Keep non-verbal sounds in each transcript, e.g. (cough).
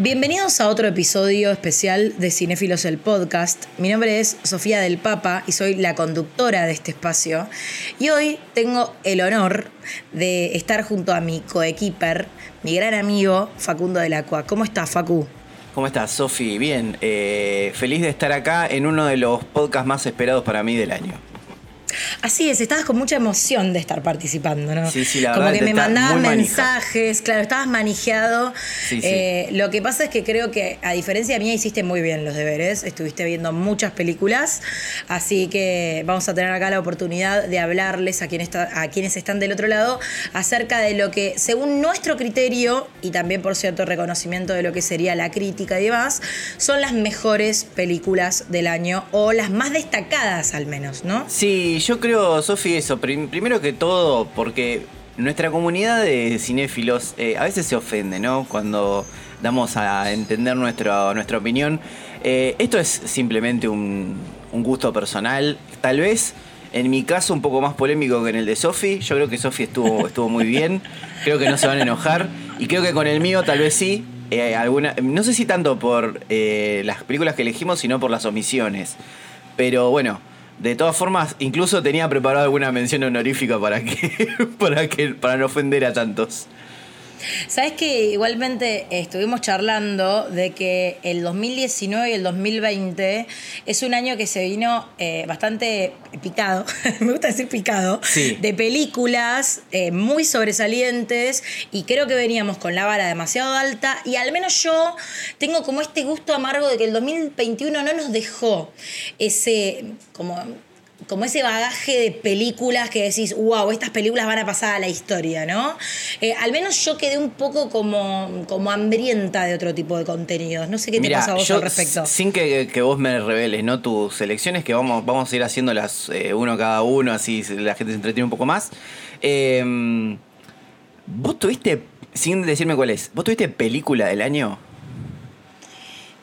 Bienvenidos a otro episodio especial de Cinéfilos el Podcast. Mi nombre es Sofía del Papa y soy la conductora de este espacio. Y hoy tengo el honor de estar junto a mi coequiper, mi gran amigo Facundo del Acua. ¿Cómo estás, Facu? ¿Cómo estás, Sofi? Bien, eh, feliz de estar acá en uno de los podcasts más esperados para mí del año. Así es, estabas con mucha emoción de estar participando, ¿no? Sí, sí, la Como verdad que me muy mensajes, claro, estabas manejado. Sí, sí. Eh, lo que pasa es que creo que, a diferencia mía, hiciste muy bien los deberes. Estuviste viendo muchas películas, así que vamos a tener acá la oportunidad de hablarles a, quien está, a quienes están del otro lado acerca de lo que, según nuestro criterio, y también por cierto reconocimiento de lo que sería la crítica y demás, son las mejores películas del año, o las más destacadas al menos, ¿no? Sí, yo creo, Sofi, eso. Prim- primero que todo, porque nuestra comunidad de cinéfilos eh, a veces se ofende, ¿no? Cuando damos a entender nuestra, nuestra opinión. Eh, esto es simplemente un, gusto personal. Tal vez, en mi caso, un poco más polémico que en el de Sofi. Yo creo que Sofi estuvo, (laughs) estuvo muy bien. Creo que no se van a enojar. Y creo que con el mío, tal vez sí. Eh, alguna, no sé si tanto por las películas que elegimos, sino por las omisiones. Pero bueno, de todas formas, incluso tenía preparado alguna mención honorífica para que, (laughs) para que, para no ofender a tantos. Sabes que igualmente eh, estuvimos charlando de que el 2019 y el 2020 es un año que se vino eh, bastante picado, (laughs) me gusta decir picado, Sí. de películas eh, muy sobresalientes y creo que veníamos con la vara demasiado alta y al menos yo tengo como este gusto amargo de que el 2021 no nos dejó ese como como ese bagaje de películas que decís, wow, estas películas van a pasar a la historia, ¿no? Eh, al menos yo quedé un poco como, como hambrienta de otro tipo de contenidos. No sé qué te pasa a vos yo, al respecto. Sin que, que vos me reveles ¿no? tus selecciones, que vamos, vamos a ir haciéndolas eh, uno cada uno, así la gente se entretiene un poco más. Eh, ¿Vos tuviste, sin decirme cuál es, ¿vos tuviste película del año?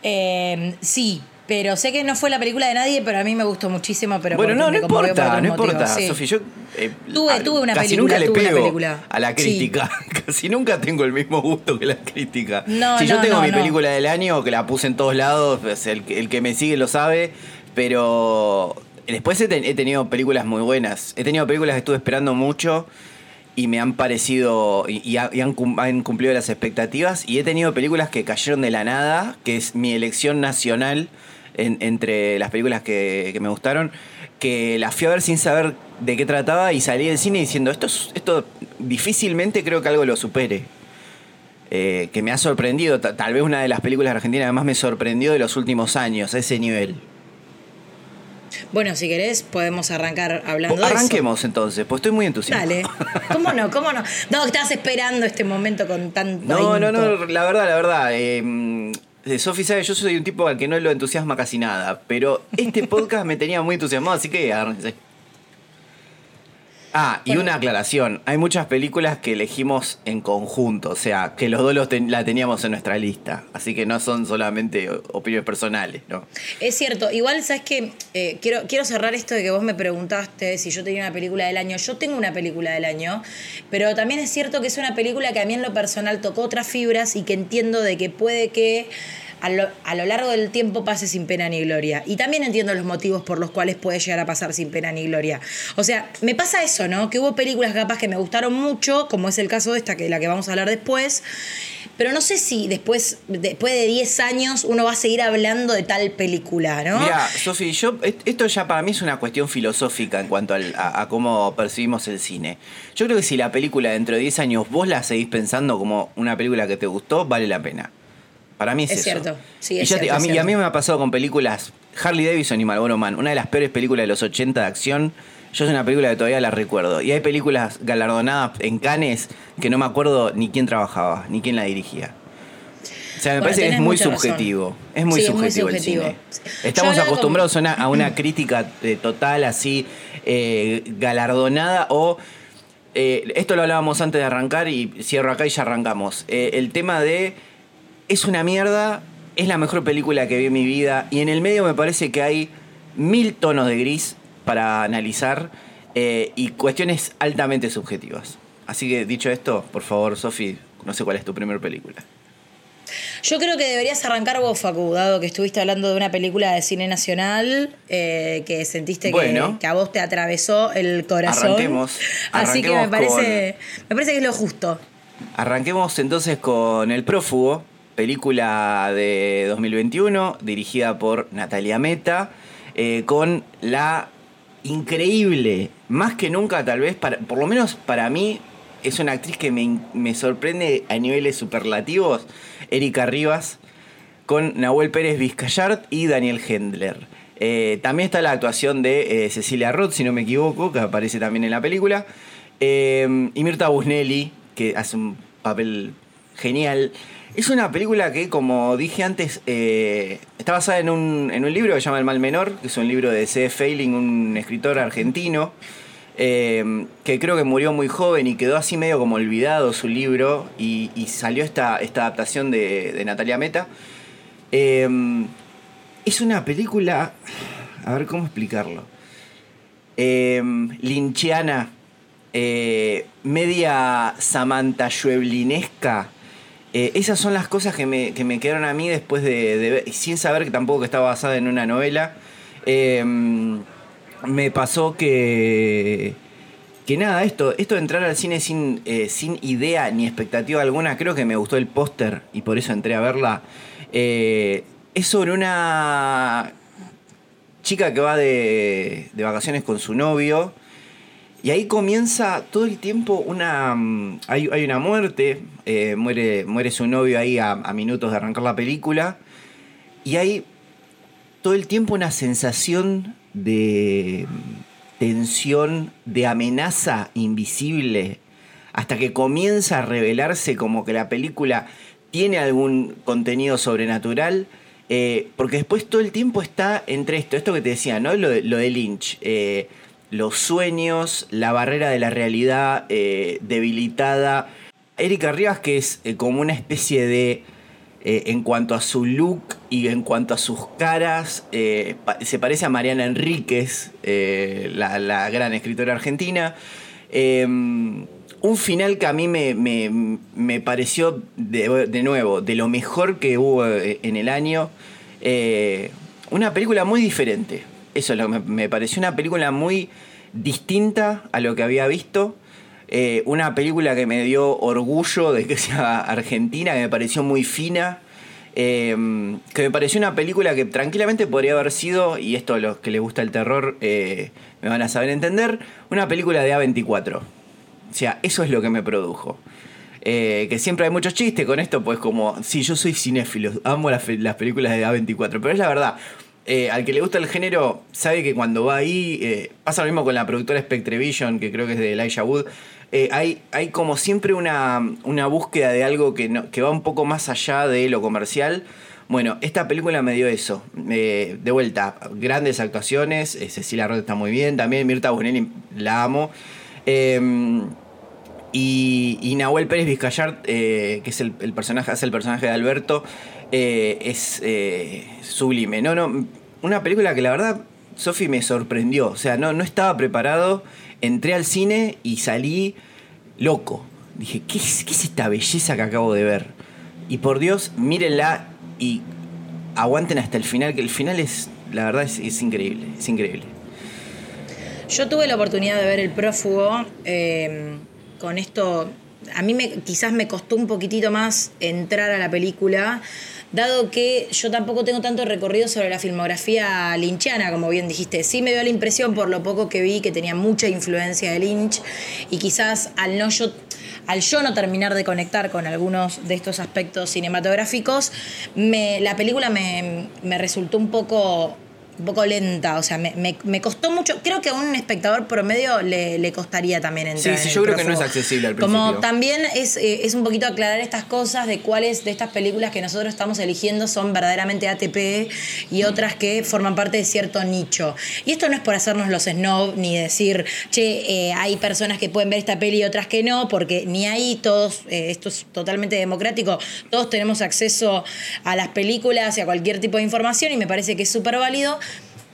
Eh, sí, pero sé que no fue la película de nadie, pero a mí me gustó muchísimo. Pero bueno, no, no importa, no importa, sí. Sofi. Yo eh, Tuve- a- tuve una casi película, nunca le tuve una pego película. a la Sí. crítica. (laughs) Casi nunca tengo el mismo gusto que la crítica. No, si yo tengo no, mi película del año, que la puse en todos lados, pues, el, que- el que me sigue lo sabe, pero después he, ten- he tenido películas muy buenas. He tenido películas que estuve esperando mucho y me han parecido y, han cumplido las expectativas y he tenido películas que cayeron de la nada, que es mi elección nacional en- entre las películas que, que me gustaron, que las fui a ver sin saber de qué trataba y salí del cine diciendo, esto, es- esto difícilmente creo que algo lo supere. Eh, que me ha sorprendido, ta- tal vez una de las películas argentinas que más me sorprendió de los últimos años, a ese nivel. Bueno, si querés, podemos arrancar hablando de eso. Arranquemos entonces, pues estoy muy entusiasmado. Dale. (laughs) ¿Cómo no? ¿Cómo no? No, estabas esperando este momento con tanto No, no, ahínco. no, la verdad, la verdad. Eh, Sofi sabe, yo soy un tipo al que no lo entusiasma casi nada, pero este (laughs) podcast me tenía muy entusiasmado, así que agárrense. Ah, y una aclaración. Hay muchas películas que elegimos en conjunto, o sea, que los dos los ten- la teníamos en nuestra lista, así que no son solamente opiniones personales, ¿no? Es cierto, igual sabes que quiero, quiero cerrar esto de que vos me preguntaste si yo tenía una película del año. Yo tengo una película del año, pero también es cierto que es una película que a mí en lo personal tocó otras fibras y que entiendo de que puede que a lo, largo del tiempo pase sin pena ni gloria. Y también entiendo los motivos por los cuales puede llegar a pasar sin pena ni gloria. O sea, me pasa eso, ¿no? Que hubo películas capaz que me gustaron mucho, como es el caso de esta, que la que vamos a hablar después. Pero no sé si después, después de 10 años uno va a seguir hablando de tal película, ¿no? Mira, Sofi, esto ya para mí es una cuestión filosófica en cuanto a cómo percibimos el cine. Yo creo que si la película dentro de 10 años vos la seguís pensando como una película que te gustó, vale la pena. Para mí es, Es eso. cierto, sí, Y es te- cierto, a, es mí, y a mí me ha pasado con películas Harley Davidson y Marlboro Man, una de las peores películas de los 80 de acción. Yo es una película que todavía la recuerdo. Y hay películas galardonadas en Cannes que no me acuerdo ni quién trabajaba, ni quién la dirigía. O sea, me Bueno, parece que es muy razón. subjetivo. Es muy Sí, es muy subjetivo el subjetivo. cine. Estamos acostumbrados a una, a una (clears throat) crítica eh, total, así, eh, galardonada o... eh, esto lo hablábamos antes de arrancar y cierro acá y ya arrancamos. Eh, el tema de... Es una mierda, es la mejor película que vi en mi vida y en el medio me parece que hay mil tonos de gris para analizar eh, y cuestiones altamente subjetivas. Así que dicho esto, por favor, Sofi, no sé cuál es tu primera película. Yo creo que deberías arrancar vos, Facu, dado que estuviste hablando de una película de cine nacional eh, que sentiste que, a vos te atravesó el corazón. Arranquemos. (laughs) Así que me parece, me parece que es lo justo. Arranquemos entonces con El Prófugo, película de 2021, dirigida por Natalia Meta, eh, con la increíble, más que nunca tal vez, para, por lo menos para mí, es una actriz que me, sorprende a niveles superlativos, Erika Rivas, con Nahuel Pérez Vizcayart y Daniel Hendler. Eh, también está la actuación de eh, Cecilia Roth, si no me equivoco, que aparece también en la película. y Mirta Busnelli, que hace un papel genial. Es una película que, como dije antes, eh, está basada en un, libro que se llama El Mal Menor, que es un libro de C. Failing, un escritor argentino, eh, que creo que murió muy joven y quedó así medio como olvidado su libro, y, salió esta, esta adaptación de, Natalia Meta. Eh, es una película, a ver cómo explicarlo, linchiana, media Samantha Schweblinesca eh, esas son las cosas que me, quedaron a mí después de, sin saber que tampoco estaba basada en una novela. Em, me pasó que, que nada, esto, esto de entrar al cine sin, eh, sin idea ni expectativa alguna, creo que me gustó el póster y por eso entré a verla. Eh, es sobre una chica que va de, de vacaciones con su novio y ahí comienza todo el tiempo una. Mm, hay, una muerte, eh, muere, muere su novio ahí a, minutos de arrancar la película. Y hay todo el tiempo una sensación de mm, tensión, de amenaza invisible, hasta que comienza a revelarse como que la película tiene algún contenido sobrenatural. Eh, porque después todo el tiempo está entre esto, esto que te decía, ¿no? Lo de, lo de Lynch. Eh, los sueños, la barrera de la realidad eh, debilitada. Erika Rivas, que es eh, como una especie de, eh, en cuanto a su look y en cuanto a sus caras, se parece a Mariana Enríquez, la, gran escritora argentina. Em, un final que a mí me, pareció, de, nuevo, de lo mejor que hubo en el año. una película muy diferente eso es lo que me, pareció una película muy distinta a lo que había visto. Eh, una película que me dio orgullo de que (laughs) sea argentina, que me pareció muy fina. Eh, que me pareció una película que tranquilamente podría haber sido, y esto a los que les gusta el terror eh, me van a saber entender, una película de A24. O sea, eso es lo que me produjo. que siempre hay muchos chistes con esto, pues como, sí, yo soy cinéfilo, amo las, las películas de A24, pero es la verdad, eh, al que le gusta el género sabe que cuando va ahí, eh, pasa lo mismo con la productora Spectrevision, que creo que es de Elijah Wood, eh, hay, hay como siempre una, búsqueda de algo que, que va un poco más allá de lo comercial. Bueno, esta película me dio eso. de vuelta, grandes actuaciones. Cecilia Roth está muy bien. También Mirta Bonelli la amo. Em, y, Nahuel Pérez Vizcayart, que es el, el, personaje, hace el personaje de Alberto, eh, es eh, sublime. No, no, una película que la verdad, Sofi me sorprendió. O sea, no, no estaba preparado. Entré al cine y salí loco. Dije, ¿qué es, ¿qué es esta belleza que acabo de ver? Y por Dios, mírenla y aguanten hasta el final, que el final es, la verdad, es, increíble. Es increíble. Yo tuve la oportunidad de ver El Prófugo. Eh, con esto, a mí me, quizás me costó un poquitito más entrar a la película dado que yo tampoco tengo tanto recorrido sobre la filmografía lynchiana, como bien dijiste. Sí me dio la impresión por lo poco que vi que tenía mucha influencia de Lynch y quizás al no yo al yo no terminar de conectar con algunos de estos aspectos cinematográficos, la película me, me resultó un poco un poco lenta, o sea, me, me, costó mucho. Creo que a un espectador promedio le, le costaría también entrar. Sí, sí, yo creo que no es accesible al principio. Como también es, eh, es un poquito aclarar estas cosas de cuáles de estas películas que nosotros estamos eligiendo son verdaderamente ATP y mm. otras que forman parte de cierto nicho. Y esto no es por hacernos los snob ni decir, che, eh, hay personas que pueden ver esta peli y otras que no, porque ni ahí todos, eh, esto es totalmente democrático, todos tenemos acceso a las películas y a cualquier tipo de información y me parece que es súper válido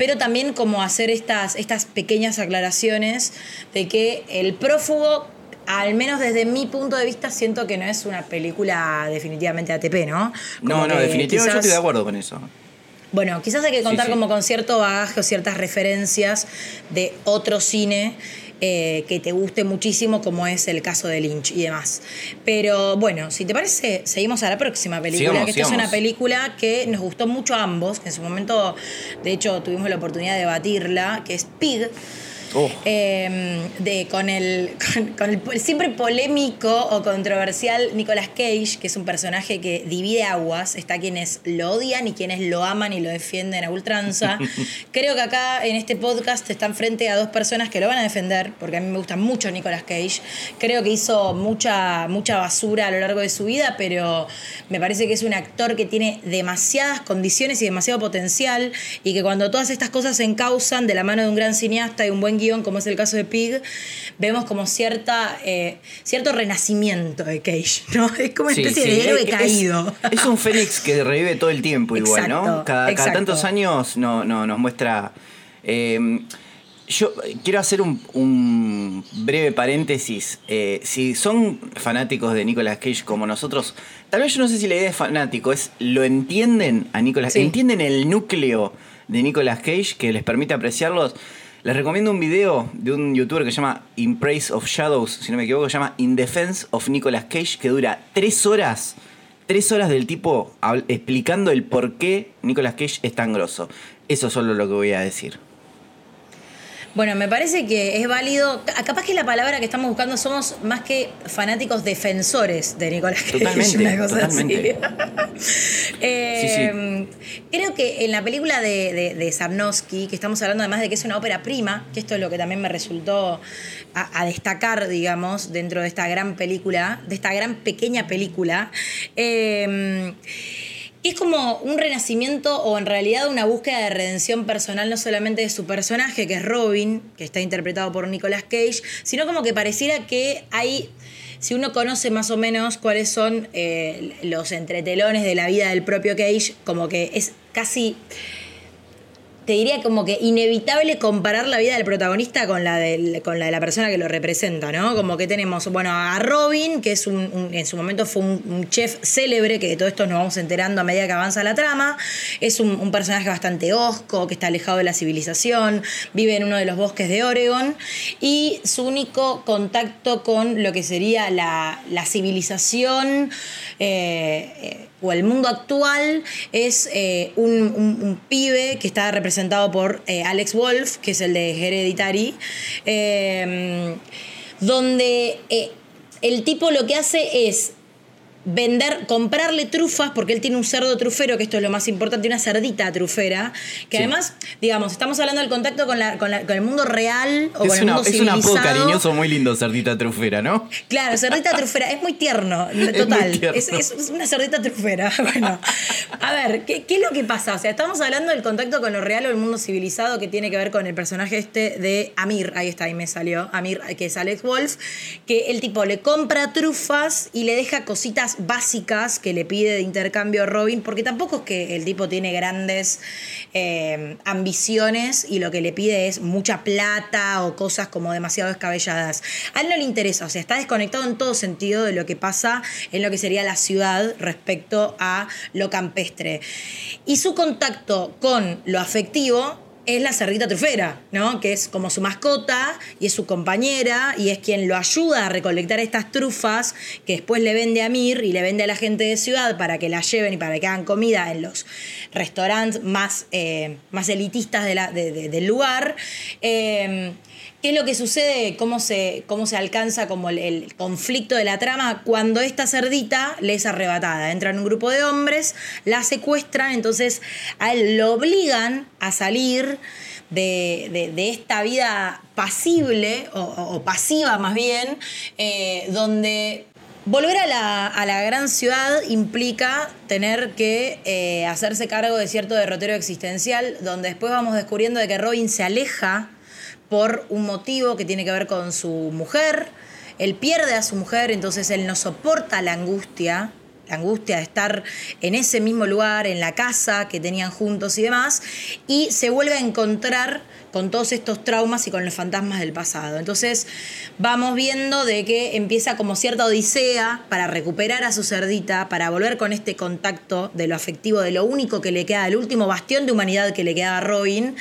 pero también como hacer estas, estas pequeñas aclaraciones de que el prófugo al menos desde mi punto de vista, siento que no es una película definitivamente ATP, ¿no? no, no, definitivamente yo estoy de acuerdo con eso. Bueno, quizás hay que contar como con cierto bagaje o ciertas referencias de otro cine eh, que te guste muchísimo, como es el caso de Lynch y demás. Pero bueno, si te parece, seguimos a la próxima película, que esta es una película que nos gustó mucho a ambos, que en su momento, de hecho, tuvimos la oportunidad de debatirla, que es Pig. Oh. Em, de, con, el, con, el siempre polémico o controversial Nicolas Cage, que es un personaje que divide aguas. Está quienes lo odian y quienes lo aman y lo defienden a ultranza. (laughs) Creo que acá en este podcast están frente a dos personas que lo van a defender, porque a mí me gusta mucho Nicolas Cage. Creo que hizo mucha, mucha basura a lo largo de su vida, pero me parece que es un actor que tiene demasiadas condiciones y demasiado potencial y que cuando todas estas cosas se encausan de la mano de un gran cineasta y un buen como es el caso de Pig, vemos como cierta, eh, cierto renacimiento de Cage, (laughs) ¿no? Es como una especie de héroe caído. Es, un fénix que revive todo el tiempo igual, ¿no? Cada, tantos años no, no, nos muestra... Em, yo quiero hacer un, breve paréntesis. Eh, si son fanáticos de Nicolas Cage como nosotros, tal vez yo no sé si la idea es fanático, es lo entienden a Nicolas Cage, entienden el núcleo de Nicolas Cage que les permite apreciarlos. Les recomiendo un video de un youtuber que se llama In Praise of Shadows, si no me equivoco, se llama In Defense of Nicolas Cage, que dura tres horas. Tres horas del tipo explicando el por qué Nicolas Cage es tan grosso. Eso es solo lo que voy a decir. Bueno, me parece que es válido. Capaz que la palabra que estamos buscando somos más que fanáticos defensores de Nicolás Cage. Totalmente, una cosa totalmente. (laughs) Eh, creo que en la película de, de, Sarnowski, que estamos hablando además de que es una ópera prima, que esto es lo que también me resultó a, destacar, digamos, dentro de esta gran película, de esta gran pequeña película. Eh, es como un renacimiento o en realidad una búsqueda de redención personal no solamente de su personaje, que es Robin, que está interpretado por Nicolas Cage, sino como que pareciera que hay, si uno conoce más o menos cuáles son eh, los entretelones de la vida del propio Cage, como que es casi te diría como que inevitable comparar la vida del protagonista con la, con la de la persona que lo representa, ¿no? Como que tenemos, bueno, a Robin, que es un, en su momento fue un, chef célebre, que de todo esto nos vamos enterando a medida que avanza la trama. Es un, personaje bastante osco, que está alejado de la civilización, vive en uno de los bosques de Oregon, y su único contacto con lo que sería la, civilización eh, eh, o el mundo actual es eh, un, pibe que está representado por eh, Alex Wolf, que es el de Hereditary, eh, donde el tipo lo que hace es vender, comprarle trufas, porque él tiene un cerdo trufero, que esto es lo más importante, una cerdita trufera, que además, digamos, estamos hablando del contacto con, la, con, el mundo real o con el mundo civilizado. Es un apodo cariñoso muy lindo, cerdita trufera, ¿no? Claro, cerdita trufera, es muy tierno, (laughs) total. Es, es, una cerdita trufera. (laughs) Bueno, a ver, ¿qué, ¿qué, es lo que pasa? O sea, estamos hablando del contacto con lo real o el mundo civilizado que tiene que ver con el personaje este de Amir, ahí está, ahí me salió, Amir, que es Alex Wolf, que el tipo le compra trufas y le deja cositas básicas que le pide de intercambio Robin, porque tampoco es que el tipo tiene grandes eh, ambiciones y lo que le pide es mucha plata o cosas como demasiado descabelladas. A él no le interesa, o sea, está desconectado en todo sentido de lo que pasa en lo que sería la ciudad respecto a lo campestre. Y su contacto con lo afectivo es la cerdita trufera, ¿no? Que es como su mascota y es su compañera y es quien lo ayuda a recolectar estas trufas que después le vende a Mir y le vende a la gente de ciudad para que la lleven y para que hagan comida en los restaurantes más, eh, más elitistas del lugar. Eh, ¿Qué es lo que sucede? ¿Cómo se, cómo se alcanza como el, conflicto de la trama? Cuando esta cerdita le es arrebatada. Entra en un grupo de hombres, la secuestran, entonces a él lo obligan a salir de, esta vida pasible, o, pasiva más bien, eh, donde Volver a la, gran ciudad implica tener que eh, hacerse cargo de cierto derrotero existencial, donde después vamos descubriendo de que Robin se aleja por un motivo que tiene que ver con su mujer. Él pierde a su mujer, entonces él no soporta la angustia, la angustia de estar en ese mismo lugar, en la casa que tenían juntos y demás, y se vuelve a encontrar con todos estos traumas y con los fantasmas del pasado. Entonces vamos viendo de que empieza como cierta odisea para recuperar a su cerdita, para volver con este contacto de lo afectivo, de lo único que le queda, el último bastión de humanidad que le queda a Robin.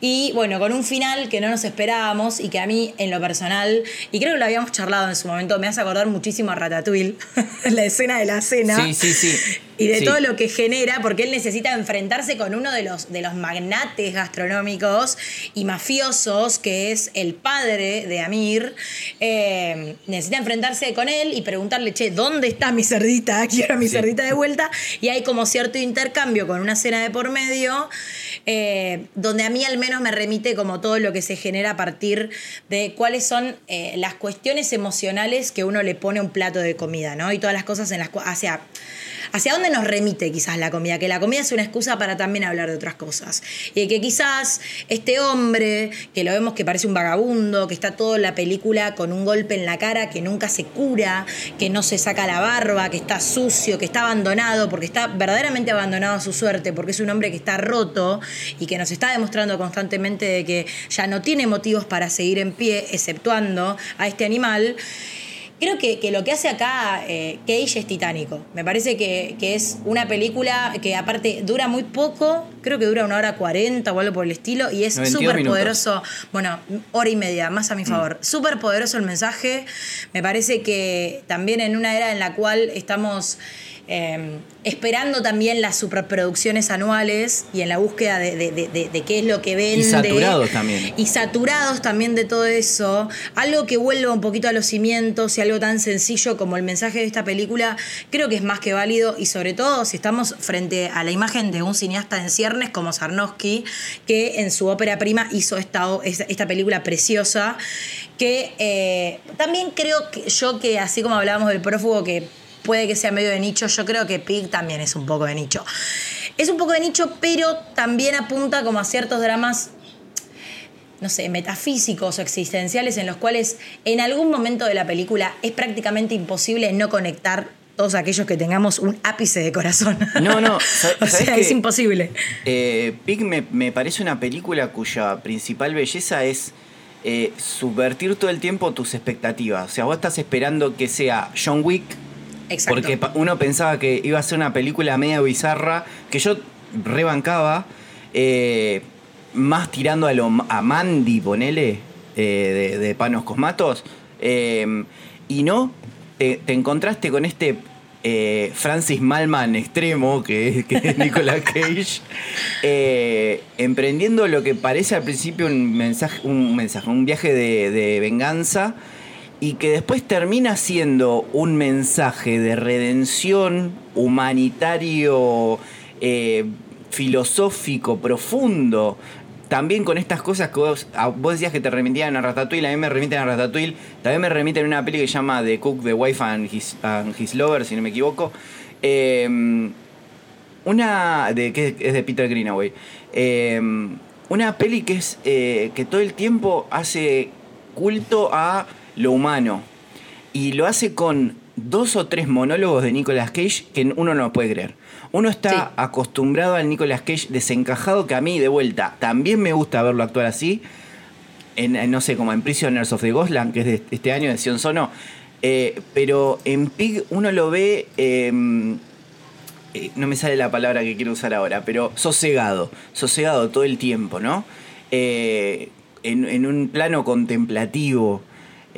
Y bueno, con un final que no nos esperábamos y que a mí en lo personal, y creo que lo habíamos charlado en su momento, me hace acordar muchísimo a Ratatouille, (laughs) la escena de la cena. Sí, sí, sí. Y de todo lo que genera, porque él necesita enfrentarse con uno de los, de los magnates gastronómicos y mafiosos, que es el padre de Amir. Eh, necesita enfrentarse con él y preguntarle, che, ¿dónde está mi cerdita? (laughs) Quiero mi cerdita de vuelta. Y hay como cierto intercambio con una cena de por medio, eh, donde a mí al menos me remite como todo lo que se genera a partir de cuáles son eh, las cuestiones emocionales que uno le pone a un plato de comida, ¿no? Y todas las cosas en las cuales, hacia dónde nos remite quizás la comida, que la comida es una excusa para también hablar de otras cosas. Y que quizás este hombre, que lo vemos que parece un vagabundo, que está toda la película con un golpe en la cara, que nunca se cura, que no se saca la barba, que está sucio, que está abandonado, porque está verdaderamente abandonado a su suerte, porque es un hombre que está roto y que nos está demostrando constantemente de que ya no tiene motivos para seguir en pie, exceptuando a este animal. Creo que, lo que hace acá eh, Cage es titánico. Me parece que, es una película que aparte dura muy poco, creo que dura una hora cuarenta o algo por el estilo, y es súper poderoso. Bueno, hora y media, más a mi mm. favor. Súper poderoso el mensaje. Me parece que también en una era en la cual estamos Em, esperando también las superproducciones anuales y en la búsqueda de, qué es lo que vende. Y saturados también. Y saturados también de todo eso. Algo que vuelva un poquito a los cimientos y algo tan sencillo como el mensaje de esta película, creo que es más que válido y sobre todo si estamos frente a la imagen de un cineasta en ciernes como Sarnowski, que en su ópera prima hizo esta, esta película preciosa, que eh, también creo que yo que así como hablábamos del prófugo que puede que sea medio de nicho, yo creo que Pig también es un poco de nicho. Es un poco de nicho, pero también apunta como a ciertos dramas no sé, metafísicos o existenciales en los cuales en algún momento de la película es prácticamente imposible no conectar todos aquellos que tengamos un ápice de corazón. No, no, (laughs) o sea, es imposible. Eh, Pig me, parece una película cuya principal belleza es eh, subvertir todo el tiempo tus expectativas. O sea, vos estás esperando que sea John Wick porque uno pensaba que iba a ser una película media bizarra, que yo rebancaba, eh, más tirando a, lo, a Mandy, ponele, eh, de, Panos Cosmatos. Eh, y no, te, encontraste con este Francis Malman extremo, que es, Nicolas Cage, (laughs) emprendiendo lo que parece al principio un mensaje, un, mensaje, un viaje de venganza y que después termina siendo un mensaje de redención humanitario, eh, filosófico, profundo. También con estas cosas que vos, decías que te remitían a Ratatouille, a mí me remiten a Ratatouille, también me remiten a una película que se llama The Cook, The Wife and His, Lover, si no me equivoco. Em, una de, que es de Peter Greenaway. Em, una peli que es eh, que todo el tiempo hace culto a lo humano. Y lo hace con dos o tres monólogos de Nicolas Cage que uno no puede creer. Uno está acostumbrado al Nicolas Cage desencajado, que a mí, de vuelta, también me gusta verlo actuar así. En, no sé, como en Prisoners of the Ghostland, que es de este año, de Sion Sono. Eh, pero en Pig uno lo ve. Em, eh, no me sale la palabra que quiero usar ahora, pero sosegado. Sosegado todo el tiempo, ¿no? Eh, en, en, un plano contemplativo.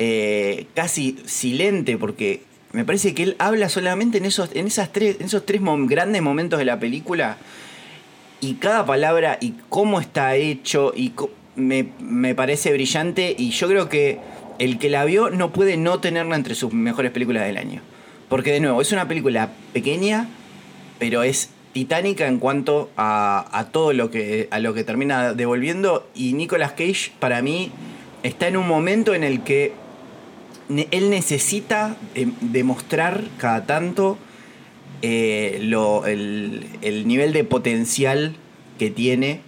Eh, casi silente, porque me parece que él habla solamente en esos, en esas tres, en esos tres grandes momentos de la película. Y cada palabra y cómo está hecho y me, parece brillante. Y yo creo que el que la vio no puede no tenerla entre sus mejores películas del año. Porque de nuevo, es una película pequeña, pero es titánica en cuanto a, a todo lo que, a lo que termina devolviendo. Y Nicolas Cage, para mí, está en un momento en el que él necesita eh, demostrar cada tanto eh, el, nivel de potencial que tiene.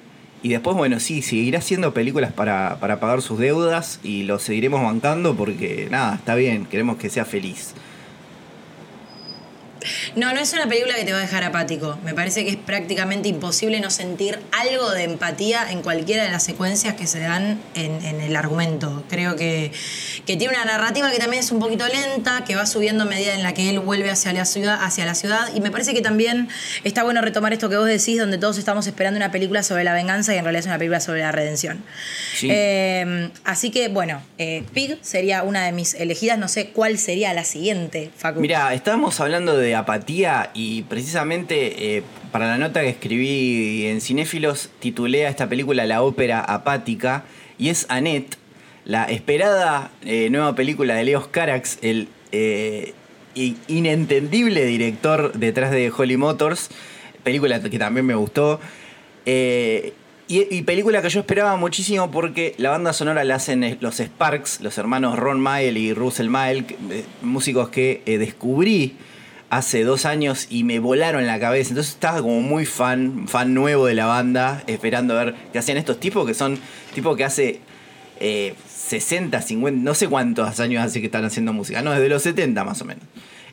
Y después, bueno, sí, seguirá haciendo películas para, pagar sus deudas y lo seguiremos bancando porque, nada, está bien, queremos que sea feliz. No, no es una película que te va a dejar apático. Me parece que es prácticamente imposible no sentir algo de empatía en cualquiera de las secuencias que se dan en, el argumento. Creo que, que, tiene una narrativa que también es un poquito lenta, que va subiendo a medida en la que él vuelve hacia la ciudad, hacia la ciudad. Y me parece que también está bueno retomar esto que vos decís, donde todos estamos esperando una película sobre la venganza y en realidad es una película sobre la redención. Eh, así que, bueno, eh, Pig sería una de mis elegidas. No sé cuál sería la siguiente, Facu. Mira, estábamos hablando de apatía y precisamente eh, para la nota que escribí en Cinéfilos titulé a esta película La ópera apática y es Annette, la esperada eh, nueva película de Leos Carax, el eh, inentendible director detrás de Holly Motors, película que también me gustó. Y, película que yo esperaba muchísimo porque la banda sonora la hacen los Sparks, los hermanos Ron Mile y Russell Mile, músicos que descubrí hace dos años y me volaron la cabeza. Entonces estaba como muy fan, fan nuevo de la banda, esperando a ver qué hacían estos tipos, que son tipos que hace 60, eh, 50, no sé cuántos años hace que están haciendo música, no, desde los 70 más o menos.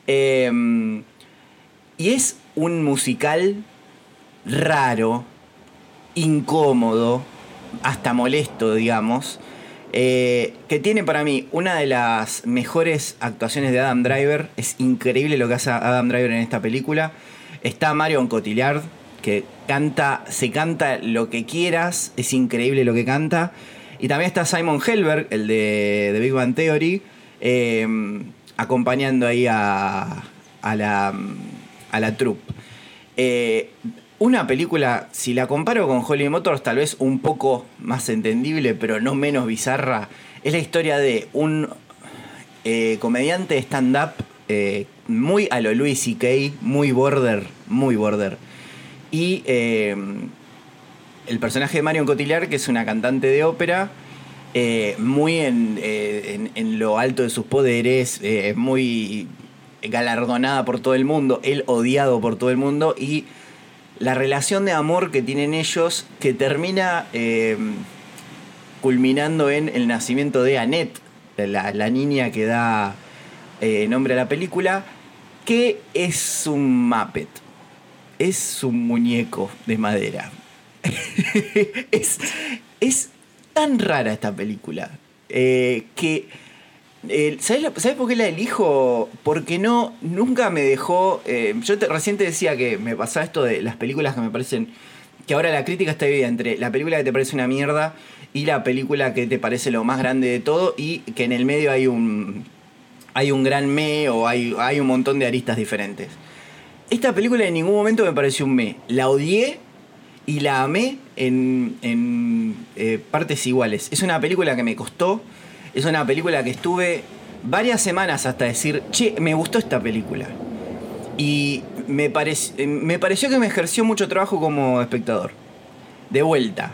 Em, y es un musical raro, incómodo, hasta molesto, digamos. Eh, que tiene para mí una de las mejores actuaciones de Adam Driver. Es increíble lo que hace Adam Driver en esta película. Está Marion Cotillard, que canta, se canta lo que quieras, es increíble lo que canta. Y también está Simon Helberg, el de, Big Bang Theory, em, acompañando ahí a, a la, a la troupe. Eh, una película, si la comparo con Holly Motors, tal vez un poco más entendible, pero no menos bizarra, es la historia de un eh, comediante stand-up eh, muy a lo Louis C.K., muy border, muy border. Y eh, el personaje de Marion Cotillard, que es una cantante de ópera, muy en, en, lo alto de sus poderes, muy galardonada por todo el mundo, él odiado por todo el mundo y la relación de amor que tienen ellos que termina eh, culminando en el nacimiento de Annette, la, niña que da eh, nombre a la película, que es un Muppet, es un muñeco de madera. (laughs) es, es, tan rara esta película eh, que ¿sabes, por qué la elijo? Porque no, nunca me dejó. Eh, yo te, recién te decía que me pasaba esto de las películas que me parecen. Que ahora la crítica está dividida entre la película que te parece una mierda y la película que te parece lo más grande de todo y que en el medio hay un. Hay un gran me o hay, hay un montón de aristas diferentes. Esta película en ningún momento me pareció un me. La odié y la amé en, en eh, partes iguales. Es una película que me costó es una película que estuve varias semanas hasta decir, che, me gustó esta película. Y me, me pareció que me ejerció mucho trabajo como espectador. De vuelta,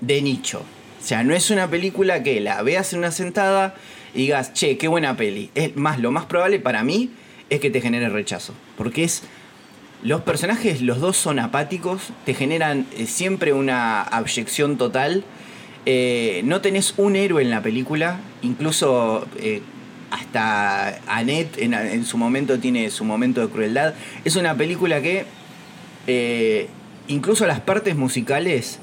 de nicho. O sea, no es una película que la veas en una sentada y digas, che, qué buena peli. Es más, lo más probable para mí es que te genere rechazo. Porque es. Los personajes, los dos son apáticos, te generan eh, siempre una abyección total eh, no tenés un héroe en la película, incluso eh, hasta Annette en, su momento tiene su momento de crueldad. Es una película que eh, incluso las partes musicales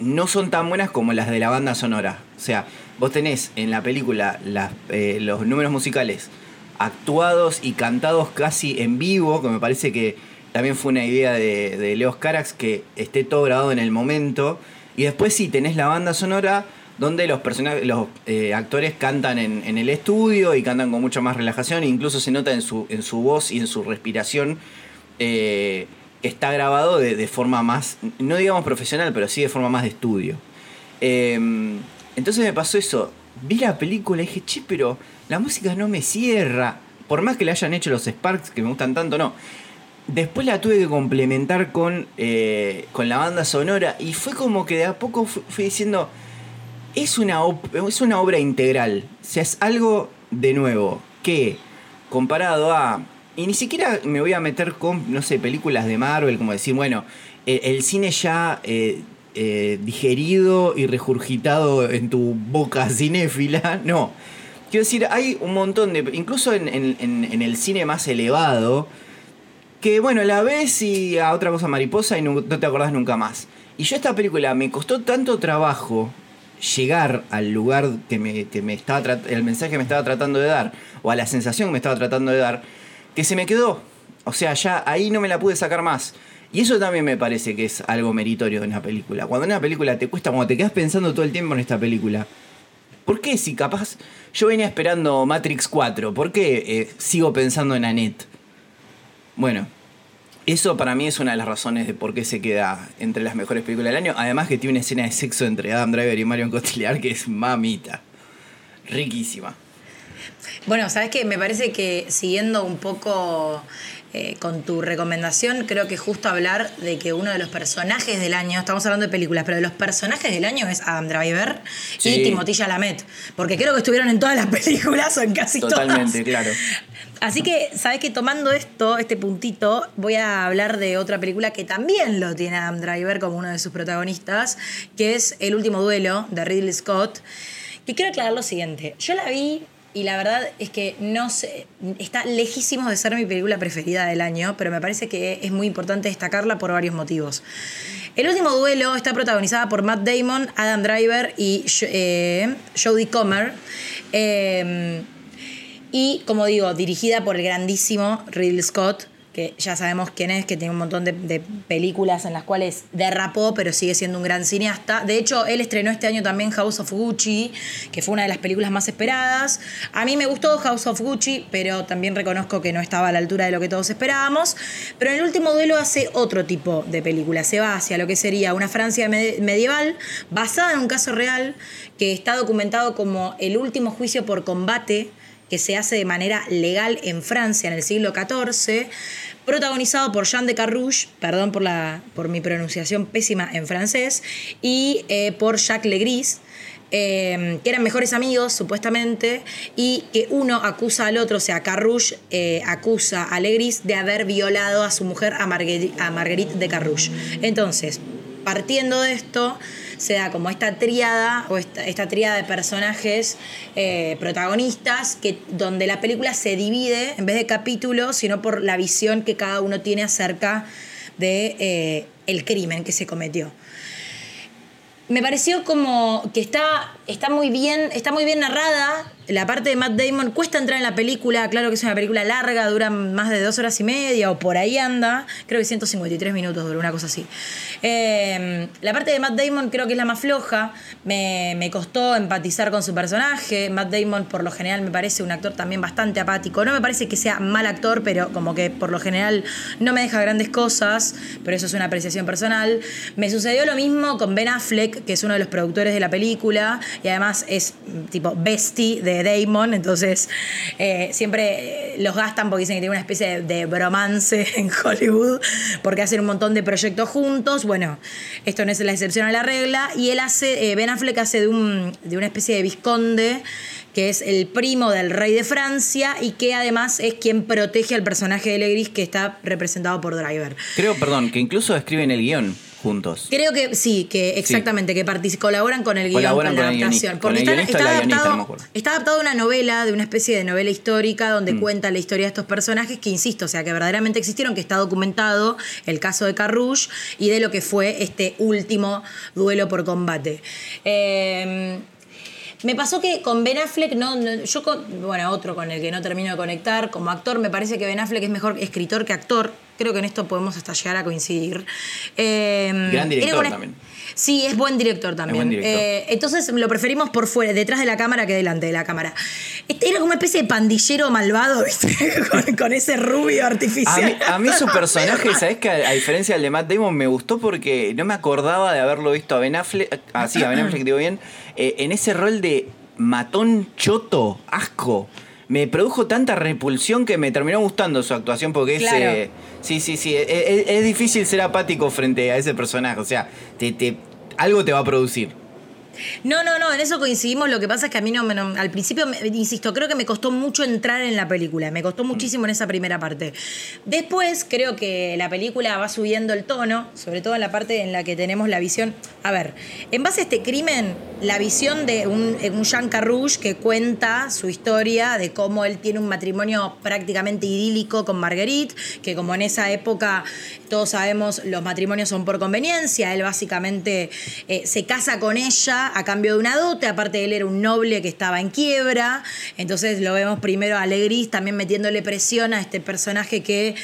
no son tan buenas como las de la banda sonora. O sea, vos tenés en la película los números musicales actuados y cantados casi en vivo, que me parece que también fue una idea de, de Leos Carax, que esté todo grabado en el momento y después sí, tenés la banda sonora donde los personajes, los eh, actores cantan en, el estudio y cantan con mucha más relajación, incluso se nota en su, en su voz y en su respiración eh, está grabado de, forma más, no digamos profesional, pero sí de forma más de estudio. Em, entonces me pasó eso, vi la película y dije, che, pero la música no me cierra, por más que le hayan hecho los Sparks que me gustan tanto, no. Después la tuve que complementar con, eh, con la banda sonora y fue como que de a poco fui, diciendo, es una, es una obra integral, o sea, es algo de nuevo que comparado a... Y ni siquiera me voy a meter con, no sé, películas de Marvel, como decir, bueno, el, cine ya eh, eh, digerido y regurgitado en tu boca cinéfila, (laughs) no. Quiero decir, hay un montón de. Incluso en el cine más elevado. Que bueno, la ves y a otra cosa mariposa y no, te acordás nunca más. Y yo esta película me costó tanto trabajo llegar al lugar que me, que me estaba el mensaje que me estaba tratando de dar, o a la sensación que me estaba tratando de dar, que se me quedó. O sea, ya ahí no me la pude sacar más. Y eso también me parece que es algo meritorio de una película. Cuando una película te cuesta, cuando te quedas pensando todo el tiempo en esta película, ¿por qué si capaz yo venía esperando Matrix 4? ¿Por qué eh, sigo pensando en Annette? Bueno, eso para mí es una de las razones de por qué se queda entre las mejores películas del año. Además que tiene una escena de sexo entre Adam Driver y Marion Cotillard que es mamita. Riquísima. Bueno, sabes que me parece que siguiendo un poco eh, con tu recomendación, creo que justo hablar de que uno de los personajes del año, estamos hablando de películas, pero de los personajes del año es Adam Driver Sí. y Timothy Chalamet, porque creo que estuvieron en todas las (laughs) películas o en casi Totalmente, todas. claro. Así que, ¿sabes que Tomando esto, este puntito, voy a hablar de otra película que también lo tiene Adam Driver como uno de sus protagonistas, que es El último duelo de Ridley Scott. Que quiero aclarar lo siguiente. Yo la vi y la verdad es que no sé, está lejísimo de ser mi película preferida del año, pero me parece que es muy importante destacarla por varios motivos. El último duelo está protagonizada por Matt Damon, Adam Driver y eh, Jodie Comer. Eh, y como digo, dirigida por el grandísimo Ridley Scott, que ya sabemos quién es, que tiene un montón de, de películas en las cuales derrapó, pero sigue siendo un gran cineasta. De hecho, él estrenó este año también House of Gucci, que fue una de las películas más esperadas. A mí me gustó House of Gucci, pero también reconozco que no estaba a la altura de lo que todos esperábamos. Pero en el último duelo hace otro tipo de película. Se va hacia lo que sería una Francia me- medieval, basada en un caso real, que está documentado como el último juicio por combate que se hace de manera legal en Francia en el siglo XIV, protagonizado por Jean de Carrouge, perdón por, la, por mi pronunciación pésima en francés, y eh, por Jacques Legris, eh, que eran mejores amigos supuestamente, y que uno acusa al otro, o sea, Carrouge eh, acusa a Legris de haber violado a su mujer, a Marguerite de Carrouge. Entonces, partiendo de esto, se da como esta tríada o esta, esta tríada de personajes eh, protagonistas que donde la película se divide en vez de capítulos, sino por la visión que cada uno tiene acerca de eh, crimen que se cometió. Me pareció como que está, está muy bien, está muy bien narrada. La parte de Matt Damon cuesta entrar en la película, claro que es una película larga, dura más de dos horas y media o por ahí anda, creo que 153 minutos dura una cosa así. Eh, la parte de Matt Damon creo que es la más floja, me, me costó empatizar con su personaje. Matt Damon por lo general me parece un actor también bastante apático, no me parece que sea mal actor, pero como que por lo general no me deja grandes cosas, pero eso es una apreciación personal. Me sucedió lo mismo con Ben Affleck, que es uno de los productores de la película y además es mm, tipo bestie de Damon, entonces eh, siempre eh, los gastan porque dicen que tiene una especie de, bromance (laughs) en Hollywood porque hacen un montón de proyectos juntos. Bueno, esto no es la excepción a la regla y él hace, eh, Ben Affleck hace de, un, de una especie de visconde que es el primo del rey de Francia y que además es quien protege al personaje de Legris que está representado por Driver. Creo, perdón, que incluso escriben el guion juntos. Creo que sí, que exactamente, que partici- colaboran con el guion, Colaboran con la adaptación. Porque la adaptado, no está adaptado a una novela, de una especie de novela histórica, donde Mm. cuenta la historia de estos personajes que, insisto, o sea, que verdaderamente existieron, que está documentado el caso de Carrouge y de lo que fue este último duelo por combate. Eh, me pasó que con Ben Affleck, no, no- yo con, bueno, otro con el que no termino de conectar, como actor, me parece que Ben Affleck es mejor escritor que actor. Creo que en esto podemos hasta llegar a coincidir. Eh, Gran director una- también. Sí, es buen director también. buen director. Eh, entonces lo preferimos por fuera, detrás de la cámara que delante de la cámara. Este era como una especie de pandillero malvado, ¿viste? (laughs) con, con ese rubio A artificial. mí, a mí su (laughs) personaje, ¿sabes que a, a diferencia del de Matt Damon, me gustó porque no me acordaba de haberlo visto a Ben Affleck, ah, sí, a Ben Affleck, digo bien, eh, en ese rol de matón choto, asco. Me produjo tanta repulsión que me terminó gustando su actuación porque es... Claro. eh, sí, sí, sí, es, es- es difícil ser apático frente a ese personaje, o sea, te, te- algo te va a producir. No, no, no, en eso coincidimos. Lo que pasa es que a mí no, no- al principio, insisto, creo que me costó mucho entrar en la película. Me costó muchísimo en esa primera parte. Después creo que la película va subiendo el tono, sobre todo en la parte en la que tenemos la visión. A ver, en base a este crimen, la visión de un, un Jean Carrouge que cuenta su historia de cómo él tiene un matrimonio prácticamente idílico con Marguerite, que como en esa época todos sabemos los matrimonios son por conveniencia, él básicamente eh, se casa con ella a cambio de una dote, aparte él era un noble que estaba en quiebra, entonces lo vemos primero a Legris también metiéndole presión a este personaje que